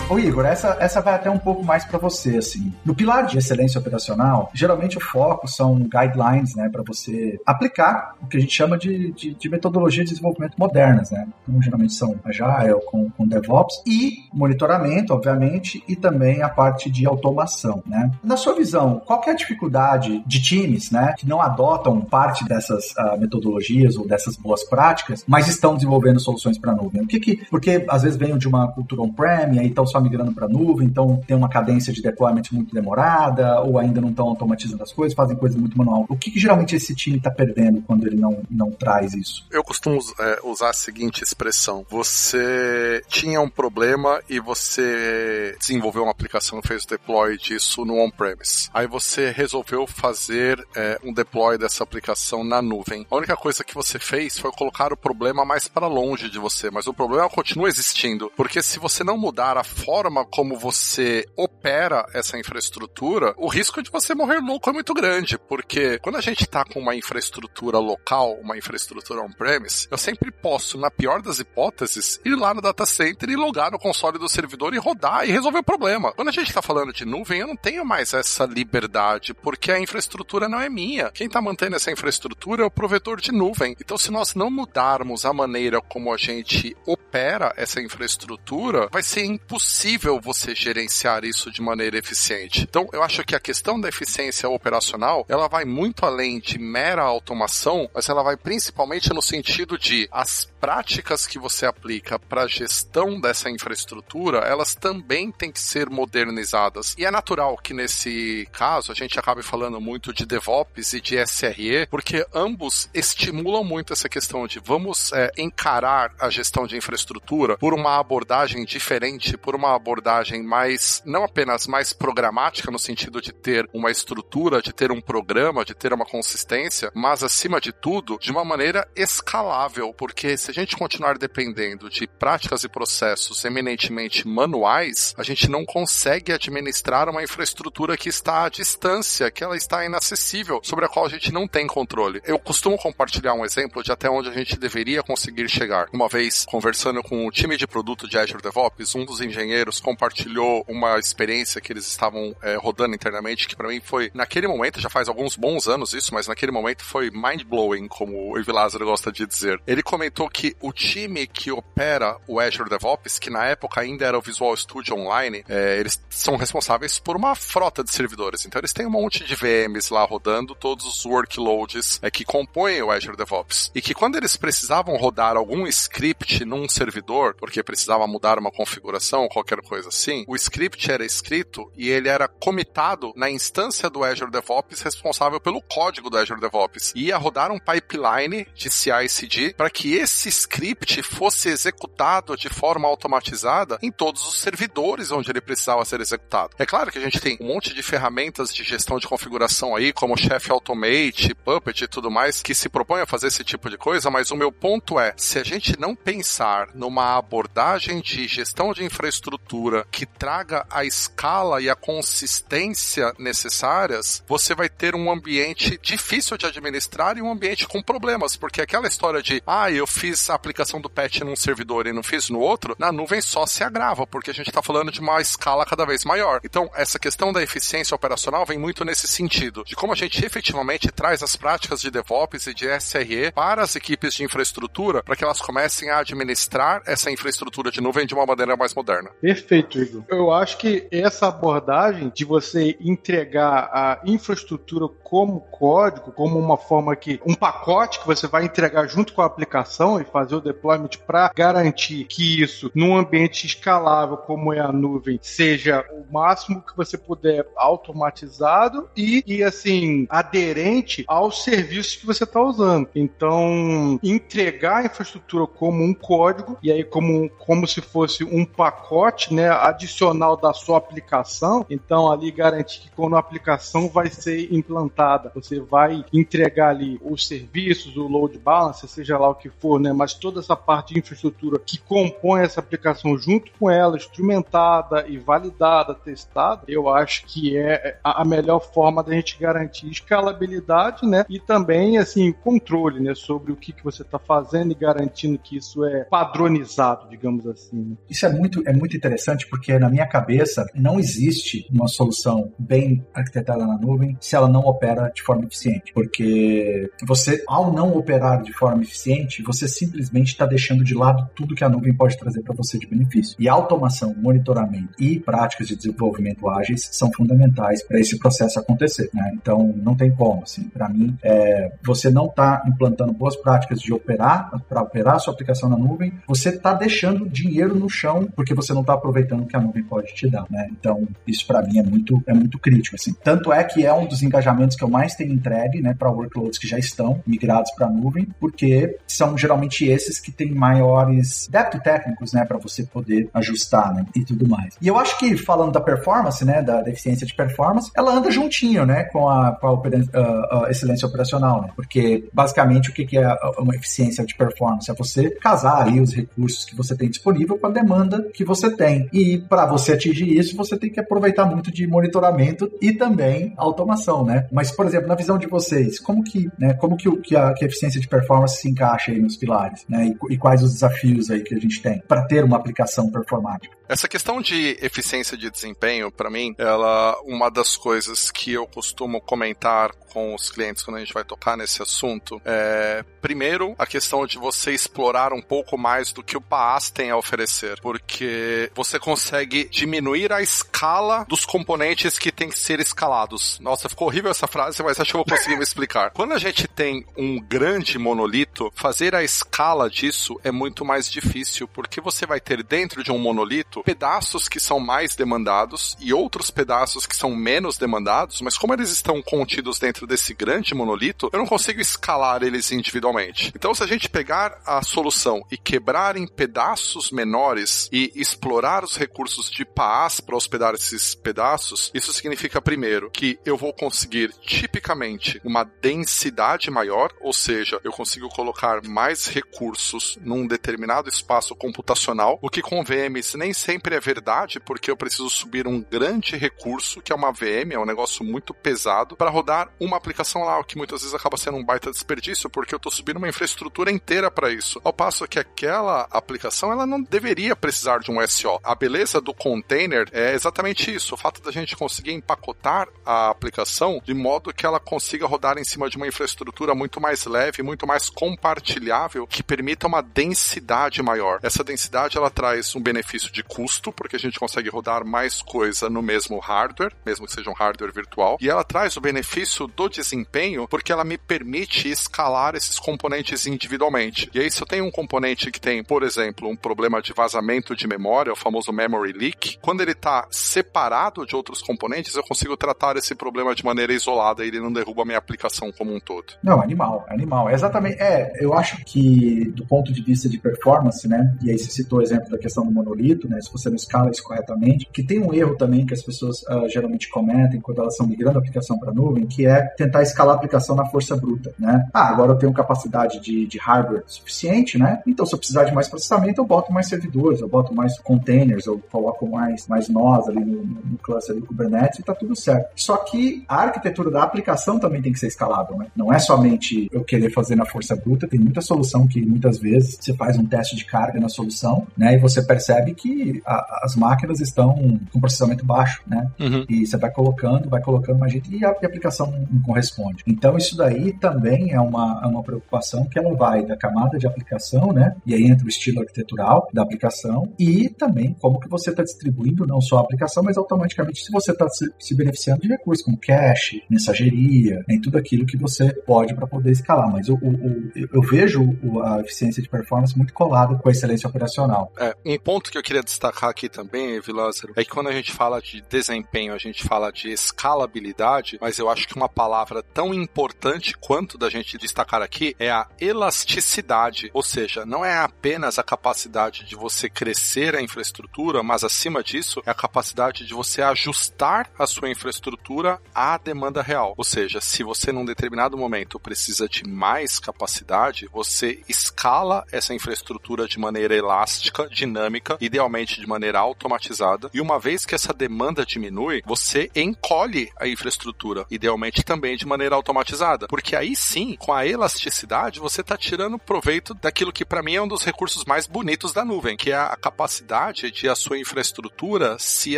Ô Igor, essa, essa vai até um pouco mais para você, assim. No pilar de excelência operacional, geralmente o foco são guidelines, né, para você aplicar o que a gente chama de, de, de, metodologia de desenvolvimento modernas, né. Então, geralmente são Agile com, com DevOps e monitoramento, obviamente, e também a parte de automação, né. Na sua visão, qual é a dificuldade de times, né, que não adotam parte dessas uh, metodologias ou dessas boas práticas, mas estão desenvolvendo soluções para nuvem? O que que, porque às vezes vem de uma cultura on-prem aí estão só migrando para nuvem, então tem uma cadência de deployment muito demorada, ou ainda não estão automatizando as coisas, fazem coisas muito manual. O que, que geralmente esse time está perdendo quando ele não, não traz isso? Eu costumo é, usar a seguinte expressão: você tinha um problema e você desenvolveu uma aplicação fez o deploy disso no on-premise. Aí você resolveu fazer é, um deploy dessa aplicação na nuvem. A única coisa que você fez foi colocar o problema mais para longe de você, mas o problema continua existindo, porque se você não mudar a forma como você opera essa infraestrutura, o risco de você morrer louco é muito grande, porque quando a gente está com uma infraestrutura local, uma infraestrutura on-premise, eu sempre posso, na pior das hipóteses, ir lá no data center e logar no console do servidor e rodar e resolver o problema. Quando a gente está falando de nuvem, eu não tenho mais essa liberdade, porque a infraestrutura não é minha. Quem está mantendo essa infraestrutura é o provedor de nuvem. Então, se nós não mudarmos a maneira como a gente opera essa infraestrutura, vai ser impossível possível você gerenciar isso de maneira eficiente. Então, eu acho que a questão da eficiência operacional, ela vai muito além de mera automação, mas ela vai principalmente no sentido de as práticas que você aplica para gestão dessa infraestrutura, elas também têm que ser modernizadas. E é natural que nesse caso a gente acabe falando muito de DevOps e de SRE, porque ambos estimulam muito essa questão de vamos é, encarar a gestão de infraestrutura por uma abordagem diferente, por uma abordagem mais, não apenas mais programática no sentido de ter uma estrutura, de ter um programa, de ter uma consistência, mas acima de tudo, de uma maneira escalável, porque se gente continuar dependendo de práticas e processos eminentemente manuais, a gente não consegue administrar uma infraestrutura que está à distância, que ela está inacessível, sobre a qual a gente não tem controle. Eu costumo compartilhar um exemplo de até onde a gente deveria conseguir chegar. Uma vez, conversando com o time de produto de Azure DevOps, um dos engenheiros compartilhou uma experiência que eles estavam é, rodando internamente, que para mim foi, naquele momento, já faz alguns bons anos isso, mas naquele momento foi mind-blowing, como o Evi Lázaro gosta de dizer. Ele comentou que o time que opera o Azure DevOps, que na época ainda era o Visual Studio Online, é, eles são responsáveis por uma frota de servidores. Então eles têm um monte de VMs lá rodando, todos os workloads é, que compõem o Azure DevOps. E que quando eles precisavam rodar algum script num servidor, porque precisava mudar uma configuração, qualquer coisa assim, o script era escrito e ele era comitado na instância do Azure DevOps responsável pelo código do Azure DevOps. E ia rodar um pipeline de CI/CD para que esse script fosse executado de forma automatizada em todos os servidores onde ele precisava ser executado. É claro que a gente tem um monte de ferramentas de gestão de configuração aí, como Chef Automate, Puppet e tudo mais, que se propõem a fazer esse tipo de coisa, mas o meu ponto é, se a gente não pensar numa abordagem de gestão de infraestrutura que traga a escala e a consistência necessárias, você vai ter um ambiente difícil de administrar e um ambiente com problemas, porque aquela história de, ah, eu fiz a aplicação do patch num servidor e não fiz no outro, na nuvem só se agrava, porque a gente está falando de uma escala cada vez maior. Então, essa questão da eficiência operacional vem muito nesse sentido, de como a gente efetivamente traz as práticas de DevOps e de SRE para as equipes de infraestrutura, para que elas comecem a administrar essa infraestrutura de nuvem de uma maneira mais moderna. Perfeito, Igor. Eu acho que essa abordagem de você entregar a infraestrutura como código, como uma forma que um pacote que você vai entregar junto com a aplicação fazer o deployment para garantir que isso, num ambiente escalável como é a nuvem, seja o máximo que você puder automatizado e, e assim, aderente aos serviços que você está usando. Então, entregar a infraestrutura como um código e aí como, como se fosse um pacote né, adicional da sua aplicação, então ali garantir que quando a aplicação vai ser implantada, você vai entregar ali os serviços, o load balancer, seja lá o que for, né, mas toda essa parte de infraestrutura que compõe essa aplicação junto com ela, instrumentada e validada, testada, eu acho que é a melhor forma da gente garantir escalabilidade, né? E também, assim, controle, né? Sobre o que, que você está fazendo e garantindo que isso é padronizado, digamos assim. Né? Isso é muito, é muito interessante porque na minha cabeça não existe uma solução bem arquitetada na nuvem se ela não opera de forma eficiente. Porque você, ao não operar de forma eficiente, você simplesmente está deixando de lado tudo que a nuvem pode trazer para você de benefício. E automação, monitoramento e práticas de desenvolvimento ágeis são fundamentais para esse processo acontecer. Né? Então, não tem como. Assim, para mim, é, você não está implantando boas práticas de operar, para operar a sua aplicação na nuvem, você está deixando dinheiro no chão porque você não está aproveitando o que a nuvem pode te dar. Né? Então, isso para mim é muito, é muito crítico. Assim. Tanto é que é um dos engajamentos que eu mais tenho entregue né, para workloads que já estão migrados para a nuvem, porque são geralmente esses que têm maiores débitos técnicos né, para você poder ajustar né, e tudo mais. E eu acho que, falando da performance, né, da, da eficiência de performance, ela anda juntinho né, com a, com a, a, excelência operacional, né? porque basicamente o que, que é uma eficiência de performance? É você casar os recursos que você tem disponível com a demanda que você tem. E para você atingir isso, você tem que aproveitar muito de monitoramento e também automação, né? Mas, por exemplo, na visão de vocês, como que, né, como que, que, a, que a eficiência de performance se encaixa aí nos pilares, né? E, e quais os desafios aí que a gente tem para ter uma aplicação performática? Essa questão de eficiência de desempenho, para mim, ela uma das coisas que eu costumo comentar com os clientes quando a gente vai tocar nesse assunto é, primeiro, a questão de você explorar um pouco mais do que o PaaS tem a oferecer, porque você consegue diminuir a escala dos componentes que tem que ser escalados. Nossa, ficou horrível essa frase, mas acho que eu vou conseguir me explicar. Quando a gente tem um grande monolito, fazer a escala escala disso é muito mais difícil, porque você vai ter dentro de um monolito pedaços que são mais demandados e outros pedaços que são menos demandados, mas como eles estão contidos dentro desse grande monolito, eu não consigo escalar eles individualmente. Então, se a gente pegar a solução e quebrar em pedaços menores e explorar os recursos de PaaS para hospedar esses pedaços, isso significa, primeiro, que eu vou conseguir tipicamente uma densidade maior, ou seja, eu consigo colocar mais recursos num determinado espaço computacional, o que com VMs nem sempre é verdade, porque eu preciso subir um grande recurso, que é uma VM, é um negócio muito pesado, para rodar uma aplicação lá, o que muitas vezes acaba sendo um baita desperdício, porque eu estou subindo uma infraestrutura inteira para isso. Ao passo que aquela aplicação, ela não deveria precisar de um SO. A beleza do container é exatamente isso, o fato da gente conseguir empacotar a aplicação de modo que ela consiga rodar em cima de uma infraestrutura muito mais leve, muito mais compartilhável, que permita uma densidade maior. Essa densidade ela traz um benefício de custo, porque a gente consegue rodar mais coisa no mesmo hardware, mesmo que seja um hardware virtual, e ela traz o benefício do desempenho, porque ela me permite escalar esses componentes individualmente. E aí, se eu tenho um componente que tem, por exemplo, um problema de vazamento de memória, o famoso memory leak, quando ele está separado de outros componentes, eu consigo tratar esse problema de maneira isolada e ele não derruba a minha aplicação como um todo. Não, animal, animal. exatamente. É, eu acho que do ponto de vista de performance, né? E aí você citou o exemplo da questão do monolito, né? Se você não escala isso corretamente, que tem um erro também que as pessoas uh, geralmente cometem quando elas estão migrando a aplicação para nuvem, que é tentar escalar a aplicação na força bruta, né? Ah, agora eu tenho capacidade de, de hardware suficiente, né? Então, se eu precisar de mais processamento, eu boto mais servidores, eu boto mais containers, eu coloco mais, mais nós ali no, no cluster do Kubernetes e tá tudo certo. Só que a arquitetura da aplicação também tem que ser escalável, né? Não é somente eu querer fazer na força bruta, tem muita solução que muitas vezes você faz um teste de carga na solução, né? E você percebe que a, as máquinas estão com processamento baixo, né? Uhum. E você vai colocando, vai colocando mais gente e a, a aplicação não corresponde. Então, isso daí também é uma, é uma preocupação que ela vai da camada de aplicação, né? E aí entra o estilo arquitetural da aplicação e também como que você está distribuindo não só a aplicação, mas automaticamente se você está se, se, beneficiando de recursos como cache, mensageria, né, tudo aquilo que você pode para poder escalar. Mas o, o, o, eu vejo a eficiência de performance muito colada com a excelência operacional. É, um ponto que eu queria destacar aqui também, Vilázaro, é que quando a gente fala de desempenho, a gente fala de escalabilidade, mas eu acho que uma palavra tão importante quanto da gente destacar aqui é a elasticidade, ou seja, não é apenas a capacidade de você crescer a infraestrutura, mas acima disso é a capacidade de você ajustar a sua infraestrutura à demanda real. Ou seja, se você num determinado momento precisa de mais capacidade, você escala essa infraestrutura de maneira elástica, dinâmica, idealmente de maneira automatizada, e uma vez que essa demanda diminui, você encolhe a infraestrutura, idealmente também de maneira automatizada, porque aí sim, com a elasticidade, você está tirando proveito daquilo que para mim é um dos recursos mais bonitos da nuvem, que é a capacidade de a sua infraestrutura se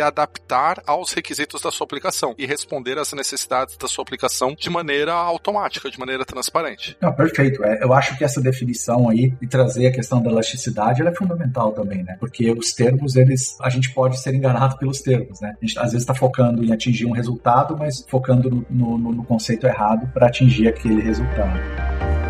adaptar aos requisitos da sua aplicação e responder às necessidades da sua aplicação de maneira automática, de maneira transparente. Não, perfeito. É, eu acho que essa definição aí e trazer a questão da elasticidade é fundamental também, né? Porque os termos, eles, a gente pode ser enganado pelos termos, né? A gente às vezes está focando em atingir um resultado, mas focando no, no, no conceito errado para atingir aquele resultado.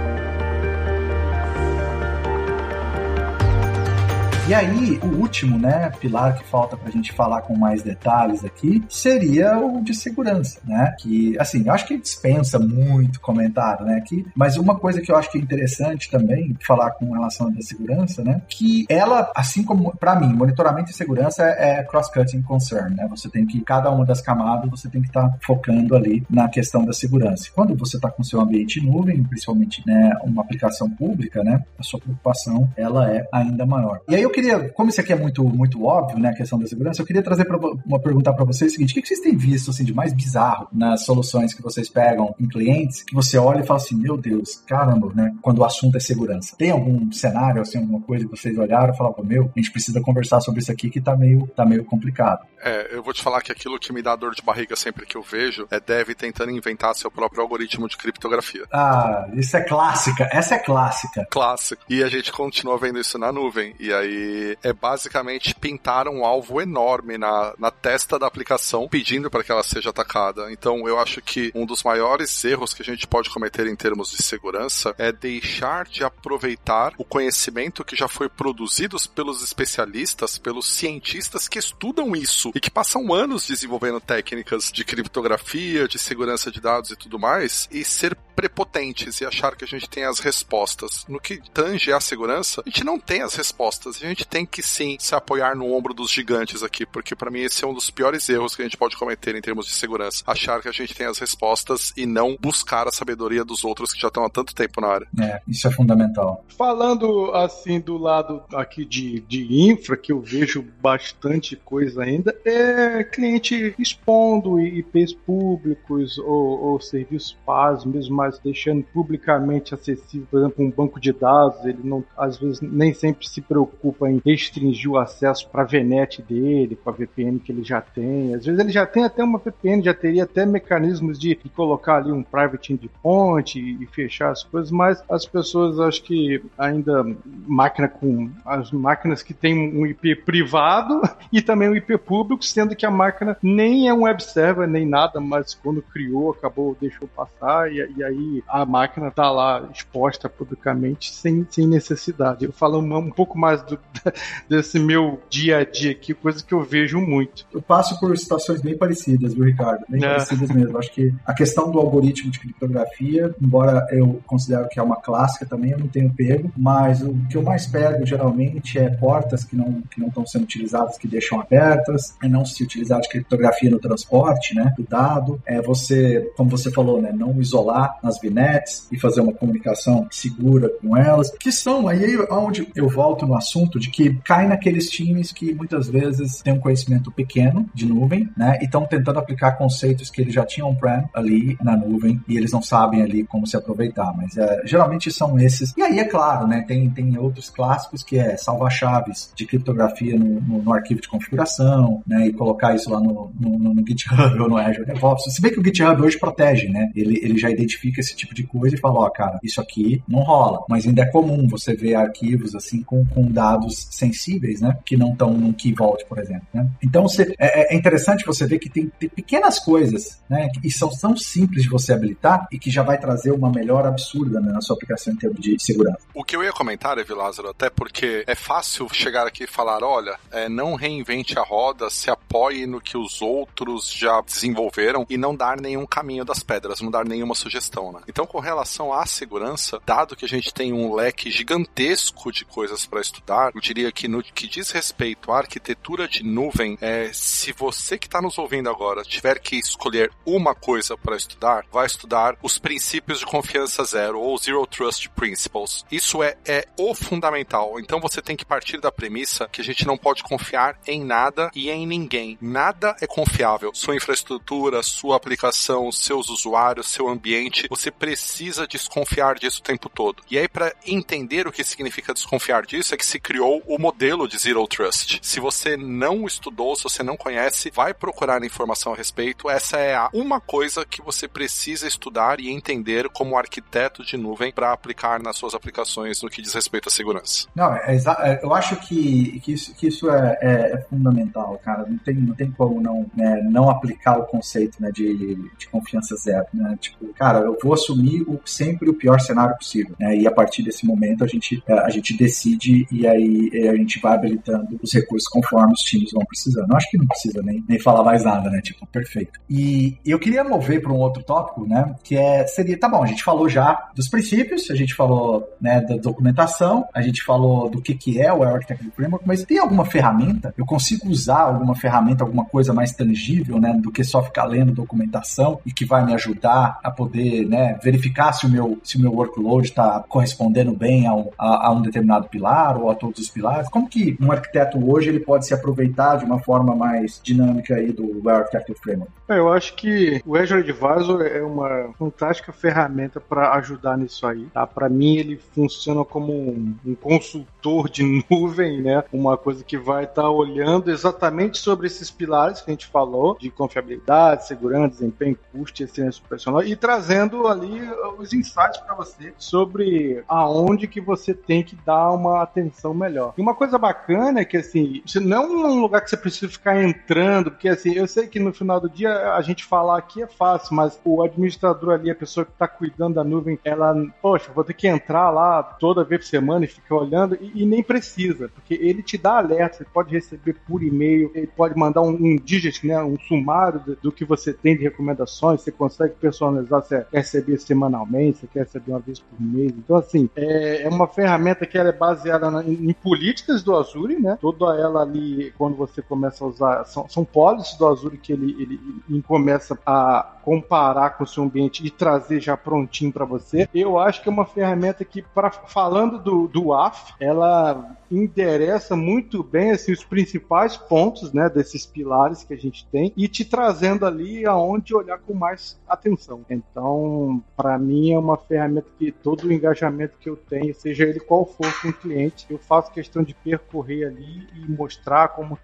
E aí, o último, né, pilar que falta para a gente falar com mais detalhes aqui seria o de segurança, né? Que, assim, eu acho que dispensa muito comentário, né? Que, mas uma coisa que eu acho que é interessante também falar com relação à segurança, né? Que ela, assim como, para mim, monitoramento e segurança é, é cross-cutting concern, né? Você tem que, cada uma das camadas, você tem que estar tá focando ali na questão da segurança. Quando você está com seu ambiente em nuvem, principalmente, né, uma aplicação pública, né? A sua preocupação, ela é ainda maior. E aí eu queria, como isso aqui é muito, muito óbvio, né, a questão da segurança, eu queria trazer pra, uma pergunta para vocês o seguinte: o que vocês têm visto assim, de mais bizarro nas soluções que vocês pegam em clientes, que você olha e fala assim, meu Deus, caramba, né? Quando o assunto é segurança. Tem algum cenário, assim, alguma coisa que vocês olharam e falaram, meu, a gente precisa conversar sobre isso aqui que tá meio, tá meio complicado. É, eu vou te falar que aquilo que me dá dor de barriga sempre que eu vejo é deve tentando inventar seu próprio algoritmo de criptografia. Ah, isso é clássica. Essa é clássica. Clássico. E a gente continua vendo isso na nuvem. E aí é basicamente pintar um alvo enorme na, na testa da aplicação, pedindo para que ela seja atacada. Então, eu acho que um dos maiores erros que a gente pode cometer em termos de segurança é deixar de aproveitar o conhecimento que já foi produzido pelos especialistas, pelos cientistas que estudam isso e que passam anos desenvolvendo técnicas de criptografia, de segurança de dados e tudo mais, e ser prepotentes e achar que a gente tem as respostas. No que tange a segurança, a gente não tem as respostas. A gente tem que sim se apoiar no ombro dos gigantes aqui, porque para mim esse é um dos piores erros que a gente pode cometer em termos de segurança. Achar que a gente tem as respostas e não buscar a sabedoria dos outros que já estão há tanto tempo na área. É, isso é fundamental. Falando assim do lado aqui de, de infra, que eu vejo bastante coisa ainda, é cliente expondo IPs públicos ou, ou serviços pagos, mesmo mais mas deixando publicamente acessível, por exemplo, um banco de dados, ele não, às vezes nem sempre se preocupa em restringir o acesso para a VNet dele, com a VPN que ele já tem. Às vezes ele já tem até uma VPN, já teria até mecanismos de, de colocar ali um private endpoint e, e fechar as coisas, mas as pessoas acho que ainda máquina com as máquinas que tem um IP privado e também um IP público, sendo que a máquina nem é um web server nem nada, mas quando criou acabou deixou passar e, e aí a máquina tá lá exposta publicamente sem, sem necessidade. Eu falo um, um pouco mais do, desse meu dia a dia aqui, coisa que eu vejo muito. Eu passo por situações bem parecidas, viu, Ricardo? Bem é. parecidas mesmo. Acho que a questão do algoritmo de criptografia, embora eu considero que é uma clássica também, eu não tenho pego, mas o que eu mais pego geralmente é portas que não que não estão sendo utilizadas, que deixam abertas, é não se utilizar de criptografia no transporte, né, do dado, é você, como você falou, né, não isolar nas VNets e fazer uma comunicação segura com elas, que são aí onde eu volto no assunto de que cai naqueles times que muitas vezes têm um conhecimento pequeno de nuvem, né, e estão tentando aplicar conceitos que eles já tinham on-prem ali na nuvem e eles não sabem ali como se aproveitar, mas é, geralmente são esses. E aí, é claro, né, tem, tem outros clássicos que é salvar chaves de criptografia no, no, no arquivo de configuração, né, e colocar isso lá no, no, no GitHub ou no Azure DevOps. Se bem que o GitHub hoje protege, né, ele, ele já identifica esse tipo de coisa e fala, ó, oh, cara, isso aqui não rola. Mas ainda é comum você ver arquivos assim com, com dados sensíveis, né? Que não estão num key vault, por exemplo. Né? Então você, é, é, interessante você ver que tem, tem, pequenas coisas, né? E são tão simples de você habilitar e que já vai trazer uma melhora absurda né, na sua aplicação em termos de segurança. O que eu ia comentar, Evi Lázaro, até porque é fácil chegar aqui e falar, olha, é, não reinvente a roda, se apoie no que os outros já desenvolveram e não dar nenhum caminho das pedras, não dar nenhuma sugestão. Né? Então, com relação à segurança, dado que a gente tem um leque gigantesco de coisas para estudar, eu diria que no que diz respeito à arquitetura de nuvem, é, se você que está nos ouvindo agora tiver que escolher uma coisa para estudar, vai estudar os princípios de confiança zero ou Zero Trust Principles. Isso é, é o fundamental. Então você tem que partir da premissa que a gente não pode confiar em nada e em ninguém. Nada é confiável. Sua infraestrutura, sua aplicação, seus usuários, seu ambiente, você precisa desconfiar disso o tempo todo. E aí, para entender o que significa desconfiar disso, é que se criou o modelo de Zero Trust. Se você não estudou, se você não conhece, vai procurar informação a respeito. Essa é a uma coisa que você precisa estudar e entender como arquiteto de nuvem para aplicar nas suas aplicações no que diz respeito à segurança. Não, é, é, eu acho que, que isso, que isso é, é, é, fundamental, cara. Não tem, não tem como não, né, não aplicar o conceito né, de, de confiança zero. Né? Tipo, cara, eu vou assumir o, sempre o pior cenário possível. Né? E a partir desse momento a gente, a gente decide e aí é, a gente vai habilitando os recursos conforme os times vão precisando. Eu acho que não precisa nem, nem falar mais nada, né? Tipo, perfeito. E eu queria mover para um outro tópico, né? Que é, seria, tá bom, a gente falou já dos princípios, a gente falou né, da documentação, a gente falou do que, que é o Architecture Framework, mas tem alguma ferramenta? Eu consigo usar alguma ferramenta, alguma coisa mais tangível, né? Do que só ficar lendo documentação e que vai me ajudar a poder, né, verificar se o meu, se o meu workload está correspondendo bem a um, a, a um, determinado pilar ou a todos os pilares. Como que um arquiteto hoje ele pode se aproveitar de uma forma mais dinâmica aí do Architecture Framework? É, eu acho que o Azure Advisor é uma fantástica ferramenta para ajudar nisso aí. Tá? Para mim, ele funciona como um, um, consultor de nuvem, né? Uma coisa que vai estar tá olhando exatamente sobre esses pilares que a gente falou, de confiabilidade, segurança, desempenho, custo e excelência operacional, e trazendo ali os insights para você sobre aonde que você tem que dar uma atenção melhor. Melhor. E uma coisa bacana é que, assim, não é um lugar que você precisa ficar entrando, porque, assim, eu sei que no final do dia a gente falar aqui é fácil, mas o administrador ali, a pessoa que está cuidando da nuvem, ela, poxa, vou ter que entrar lá toda vez por semana e ficar olhando, e, e nem precisa, porque ele te dá alerta, você pode receber por e-mail, ele pode mandar um, um digit, né, um sumário do, do, que você tem de recomendações, você consegue personalizar, você quer receber semanalmente, você quer receber uma vez por mês. Então, assim, é, é uma ferramenta que ela é baseada na, em, em, políticas do Azure, né? Toda ela ali, quando você começa a usar, são, são policies do Azure que ele, ele, ele começa a comparar com o seu ambiente e trazer já prontinho para você. Eu acho que é uma ferramenta que, para falando do, do AF, ela endereça muito bem assim, os principais pontos né, desses pilares que a gente tem e te trazendo ali aonde olhar com mais atenção. Então, para mim, é uma ferramenta que todo o engajamento que eu tenho, seja ele qual for com o cliente, eu faço questão de percorrer ali e mostrar como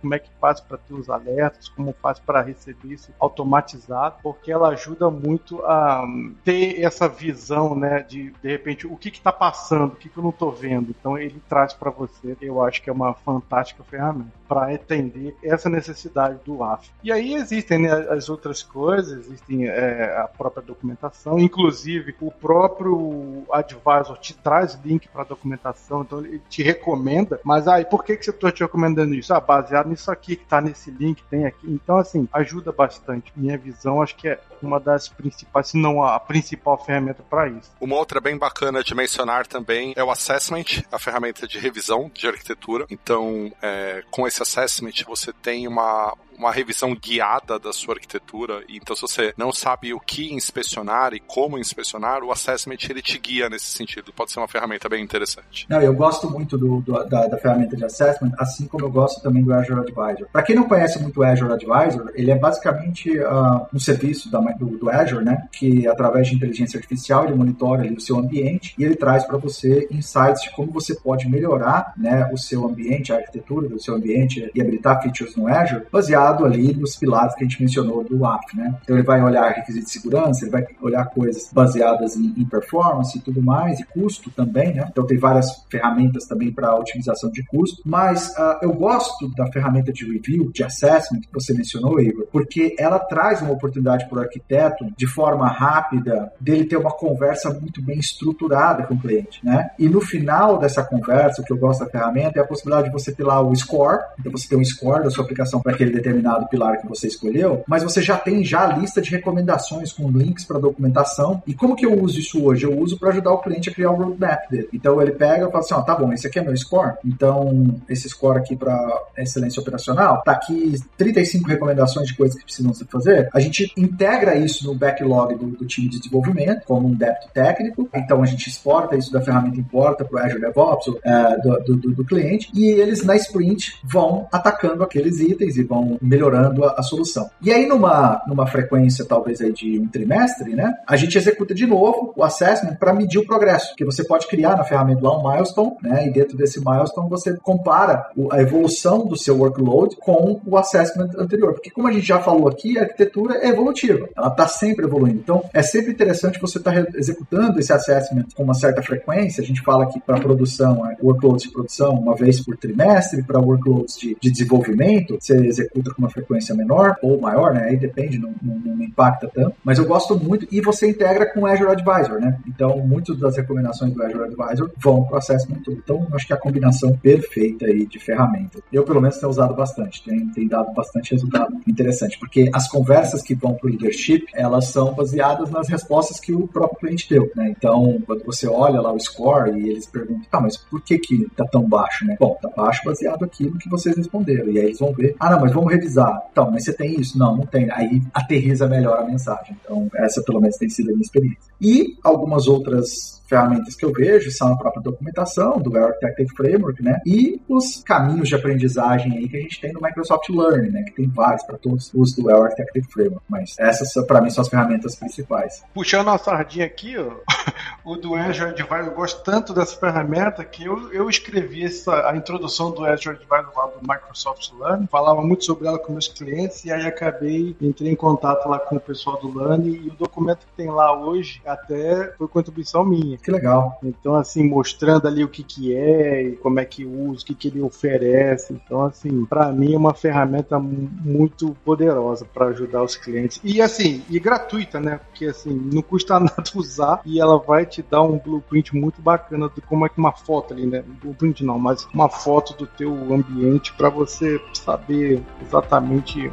como é que faz para ter os alertas, como faz para receber isso automatizado, porque ela ajuda muito a ter essa visão, né, de de repente o que está passando, o que, que eu não estou vendo. Então ele traz para você, eu acho que é uma fantástica ferramenta para atender essa necessidade do AF. E aí existem né, as outras coisas, existem é, a própria documentação, inclusive o próprio advisor te traz link para documentação, então ele te recomenda, mas aí ah, por que, que você está te recomendando isso? Ah, baseado nisso aqui que está nesse link, tem aqui. Então, assim, ajuda bastante. Minha visão, acho que é uma das principais, se não a principal ferramenta para isso. Uma outra bem bacana de mencionar também é o Assessment, a ferramenta de revisão de arquitetura. Então, é, com esse Assessment, você tem uma, uma revisão guiada da sua arquitetura. Então, se você não sabe o que inspecionar e como inspecionar, o Assessment ele te guia nesse sentido. Pode ser uma ferramenta bem interessante. Não, eu gosto muito do, do da, da, ferramenta de Assessment, assim como eu gosto também do Azure Advisor. Para quem não conhece muito o Azure Advisor, ele é basicamente uh, um serviço da, do, do, Azure, né? Que através de inteligência artificial ele monitora ali, o seu ambiente e ele traz para você insights de como você pode melhorar, né, o seu ambiente, a arquitetura do seu ambiente e habilitar features no Azure, baseado ali nos pilares que a gente mencionou do app, né? Então ele vai olhar requisitos de segurança, ele vai olhar coisas baseadas em, em performance e tudo mais, e custo também, né? Então tem várias ferramentas também para otimização de custo, mas uh, eu gosto da ferramenta de review, de assessment que você mencionou, Igor, porque ela traz uma oportunidade para o arquiteto de forma rápida dele ter uma conversa muito bem estruturada com o cliente, né? E no final dessa conversa, o que eu gosto da ferramenta é a possibilidade de você ter lá o score, então você tem um score da sua aplicação para aquele determinado determinado pilar que você escolheu, mas você já tem já a lista de recomendações com links para documentação. E como que eu uso isso hoje? Eu uso para ajudar o cliente a criar o roadmap dele. Então ele pega e fala assim: ó, tá bom, esse aqui é meu score. Então esse score aqui para excelência operacional, tá aqui 35 recomendações de coisas que precisam fazer. A gente integra isso no backlog do, do time de desenvolvimento como um débito técnico. Então a gente exporta isso da ferramenta importa para o Azure DevOps uh, do, do, do cliente e eles na sprint vão atacando aqueles itens e vão melhorando a, a, solução. E aí, numa, numa frequência talvez aí de um trimestre, né, a gente executa de novo o assessment para medir o progresso, que você pode criar na ferramenta lá um milestone, né, e dentro desse milestone você compara a evolução do seu workload com o assessment anterior. Porque como a gente já falou aqui, a arquitetura é evolutiva, ela está sempre evoluindo. Então, é sempre interessante você estar tá executando esse assessment com uma certa frequência. A gente fala aqui para produção, é, workloads de produção uma vez por trimestre, para workloads de, de desenvolvimento, você executa com uma frequência menor ou maior, né? Aí depende, não, não, não, impacta tanto. Mas eu gosto muito e você integra com o Azure Advisor, né? Então, muitas das recomendações do Azure Advisor vão para o Assessment Tool. Então, acho que é a combinação perfeita aí de ferramentas. Eu, pelo menos, tenho usado bastante, tem, tem dado bastante resultado interessante, porque as conversas que vão para o leadership, elas são baseadas nas respostas que o próprio cliente deu, né? Então, quando você olha lá o score e eles perguntam, tá, mas por que que tá tão baixo, né? Bom, tá baixo baseado naquilo que vocês responderam. E aí eles vão ver, ah, não, mas vamos revisar. Então, mas você tem isso? Não, não tem. Aí aterriza melhor a mensagem. Então, essa pelo menos tem sido a minha experiência. E algumas outras ferramentas que eu vejo são a própria documentação do Architecture Framework, né? E os caminhos de aprendizagem aí que a gente tem no Microsoft Learning, né? Que tem vários para todos os do Architecture Framework. Mas essas, para mim, são as ferramentas principais. Puxando a sardinha aqui, ó, o do Azure Advisor, eu gosto tanto dessa ferramenta que eu, eu escrevi essa, a introdução do Azure Advisor lá do Microsoft Learning, falava muito sobre ela com meus clientes e aí acabei, entrei em contato lá com o pessoal do Learning e o documento que tem lá hoje até foi contribuição minha. Que legal. Então, assim, mostrando ali o que que é e como é que usa, o que que ele oferece. Então, assim, para mim é uma ferramenta muito poderosa para ajudar os clientes. E, assim, e gratuita, né? Porque, assim, não custa nada usar e ela vai te dar um blueprint muito bacana de como é que uma foto ali, né? Blueprint não, mas uma foto do teu ambiente para você saber exatamente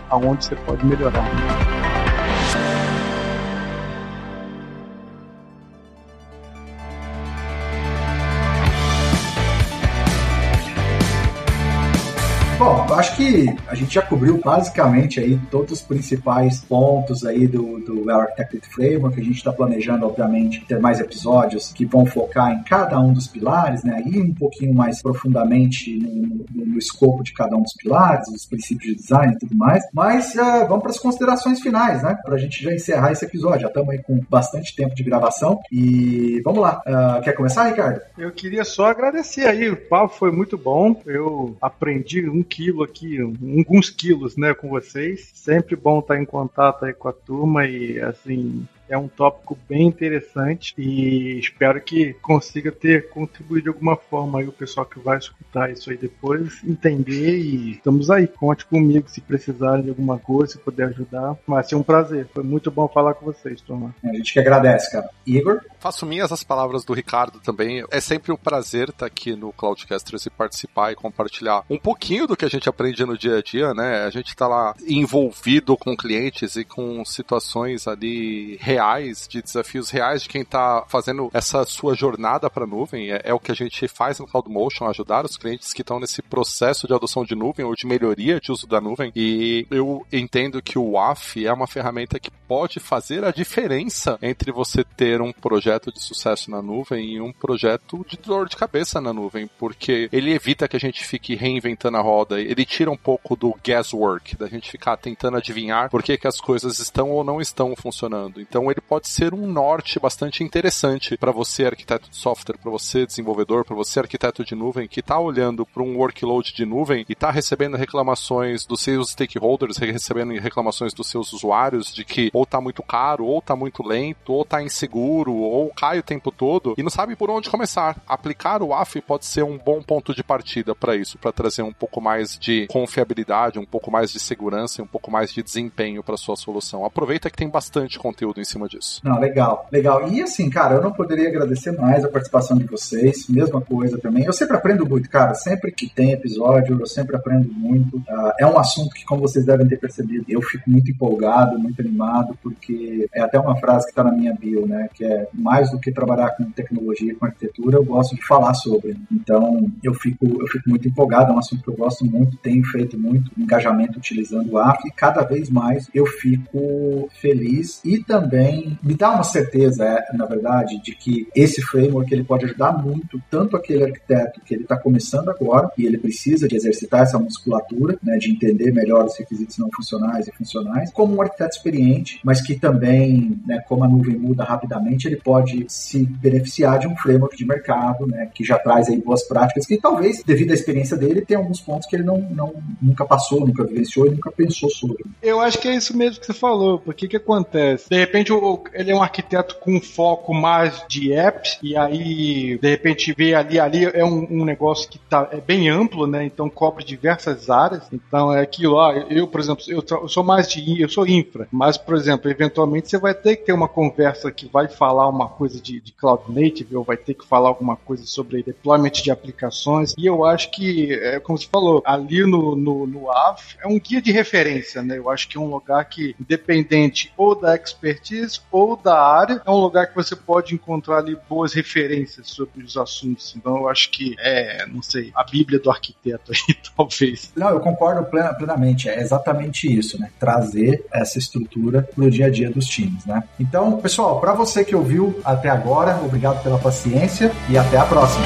aonde você pode melhorar. Acho que a gente já cobriu basicamente aí todos os principais pontos aí do, do Well Architected Framework. A gente está planejando, obviamente, ter mais episódios que vão focar em cada um dos pilares, né? Aí um pouquinho mais profundamente no, no, no escopo de cada um dos pilares, os princípios de design e tudo mais. Mas uh, vamos para as considerações finais, né? Para a gente já encerrar esse episódio. Já estamos aí com bastante tempo de gravação e vamos lá. Uh, quer começar, Ricardo? Eu queria só agradecer aí. O papo foi muito bom. Eu aprendi um quilo aqui, alguns quilos, né, com vocês. Sempre bom estar em contato aí com a turma e, assim, é um tópico bem interessante e espero que consiga ter contribuído de alguma forma aí o pessoal que vai escutar isso aí depois entender e estamos aí. Conte comigo se precisarem de alguma coisa, se puder ajudar. Vai ser um prazer. Foi muito bom falar com vocês, turma. A gente que agradece, cara. Igor? Faço minhas as palavras do Ricardo também. É sempre um prazer estar aqui no Cloudcasters e participar e compartilhar um pouquinho do que a gente aprende no dia a dia, né? A gente está lá envolvido com clientes e com situações ali reais reais, de desafios reais de quem está fazendo essa sua jornada para a nuvem. É, é, o que a gente faz no CloudMotion, ajudar os clientes que estão nesse processo de adoção de nuvem ou de melhoria de uso da nuvem. E eu entendo que o WAF é uma ferramenta que pode fazer a diferença entre você ter um projeto de sucesso na nuvem e um projeto de dor de cabeça na nuvem, porque ele evita que a gente fique reinventando a roda, ele tira um pouco do guesswork, da gente ficar tentando adivinhar por que, que as coisas estão ou não estão funcionando. Então ele pode ser um norte bastante interessante para você, arquiteto de software, para você, desenvolvedor, para você, arquiteto de nuvem, que está olhando para um workload de nuvem e está recebendo reclamações dos seus stakeholders, recebendo reclamações dos seus usuários de que ou está muito caro, ou está muito lento, ou está inseguro, ou cai o tempo todo e não sabe por onde começar. Aplicar o AF pode ser um bom ponto de partida para isso, para trazer um pouco mais de confiabilidade, um pouco mais de segurança e um pouco mais de desempenho para sua solução. Aproveita que tem bastante conteúdo em cima cima disso. Não, legal, legal. E assim, cara, eu não poderia agradecer mais a participação de vocês. Mesma coisa também. Eu sempre aprendo muito, cara. Sempre que tem episódio, eu sempre aprendo muito. Uh, é um assunto que, como vocês devem ter percebido, eu fico muito empolgado, muito animado, porque é até uma frase que está na minha bio, né? Que é mais do que trabalhar com tecnologia, com arquitetura, eu gosto de falar sobre. Então, eu fico, eu fico muito empolgado. É um assunto que eu gosto muito, tenho feito muito engajamento utilizando o AF e cada vez mais eu fico feliz e também também me dá uma certeza, é, na verdade, de que esse framework ele pode ajudar muito tanto aquele arquiteto que ele está começando agora e ele precisa de exercitar essa musculatura, né, de entender melhor os requisitos não funcionais e funcionais, como um arquiteto experiente, mas que também, né, como a nuvem muda rapidamente, ele pode se beneficiar de um framework de mercado, né, que já traz aí boas práticas, que talvez, devido à experiência dele, tem alguns pontos que ele não, não nunca passou, nunca vivenciou e nunca pensou sobre. Eu acho que é isso mesmo que você falou, porque que acontece? De repente o, ele é um arquiteto com foco mais de apps, e aí, de repente, vê ali, ali é um, um negócio que tá, é bem amplo, né? Então cobre diversas áreas. Então é aquilo, ó, eu, por exemplo, eu, eu sou mais de eu sou infra, mas, por exemplo, eventualmente você vai ter que ter uma conversa que vai falar uma coisa de, de cloud native, ou vai ter que falar alguma coisa sobre deployment de aplicações, e eu acho que, é, como você falou, ali no, no, no AV é um guia de referência, né? Eu acho que é um lugar que, independente ou da expertise ou da área, é um lugar que você pode encontrar ali boas referências sobre os assuntos. Então eu acho que é, não sei, a Bíblia do arquiteto aí, talvez. Não, eu concordo plenamente. É exatamente isso, né? Trazer essa estrutura para o dia a dia dos times, né? Então, pessoal, para você que ouviu até agora, obrigado pela paciência e até a próxima.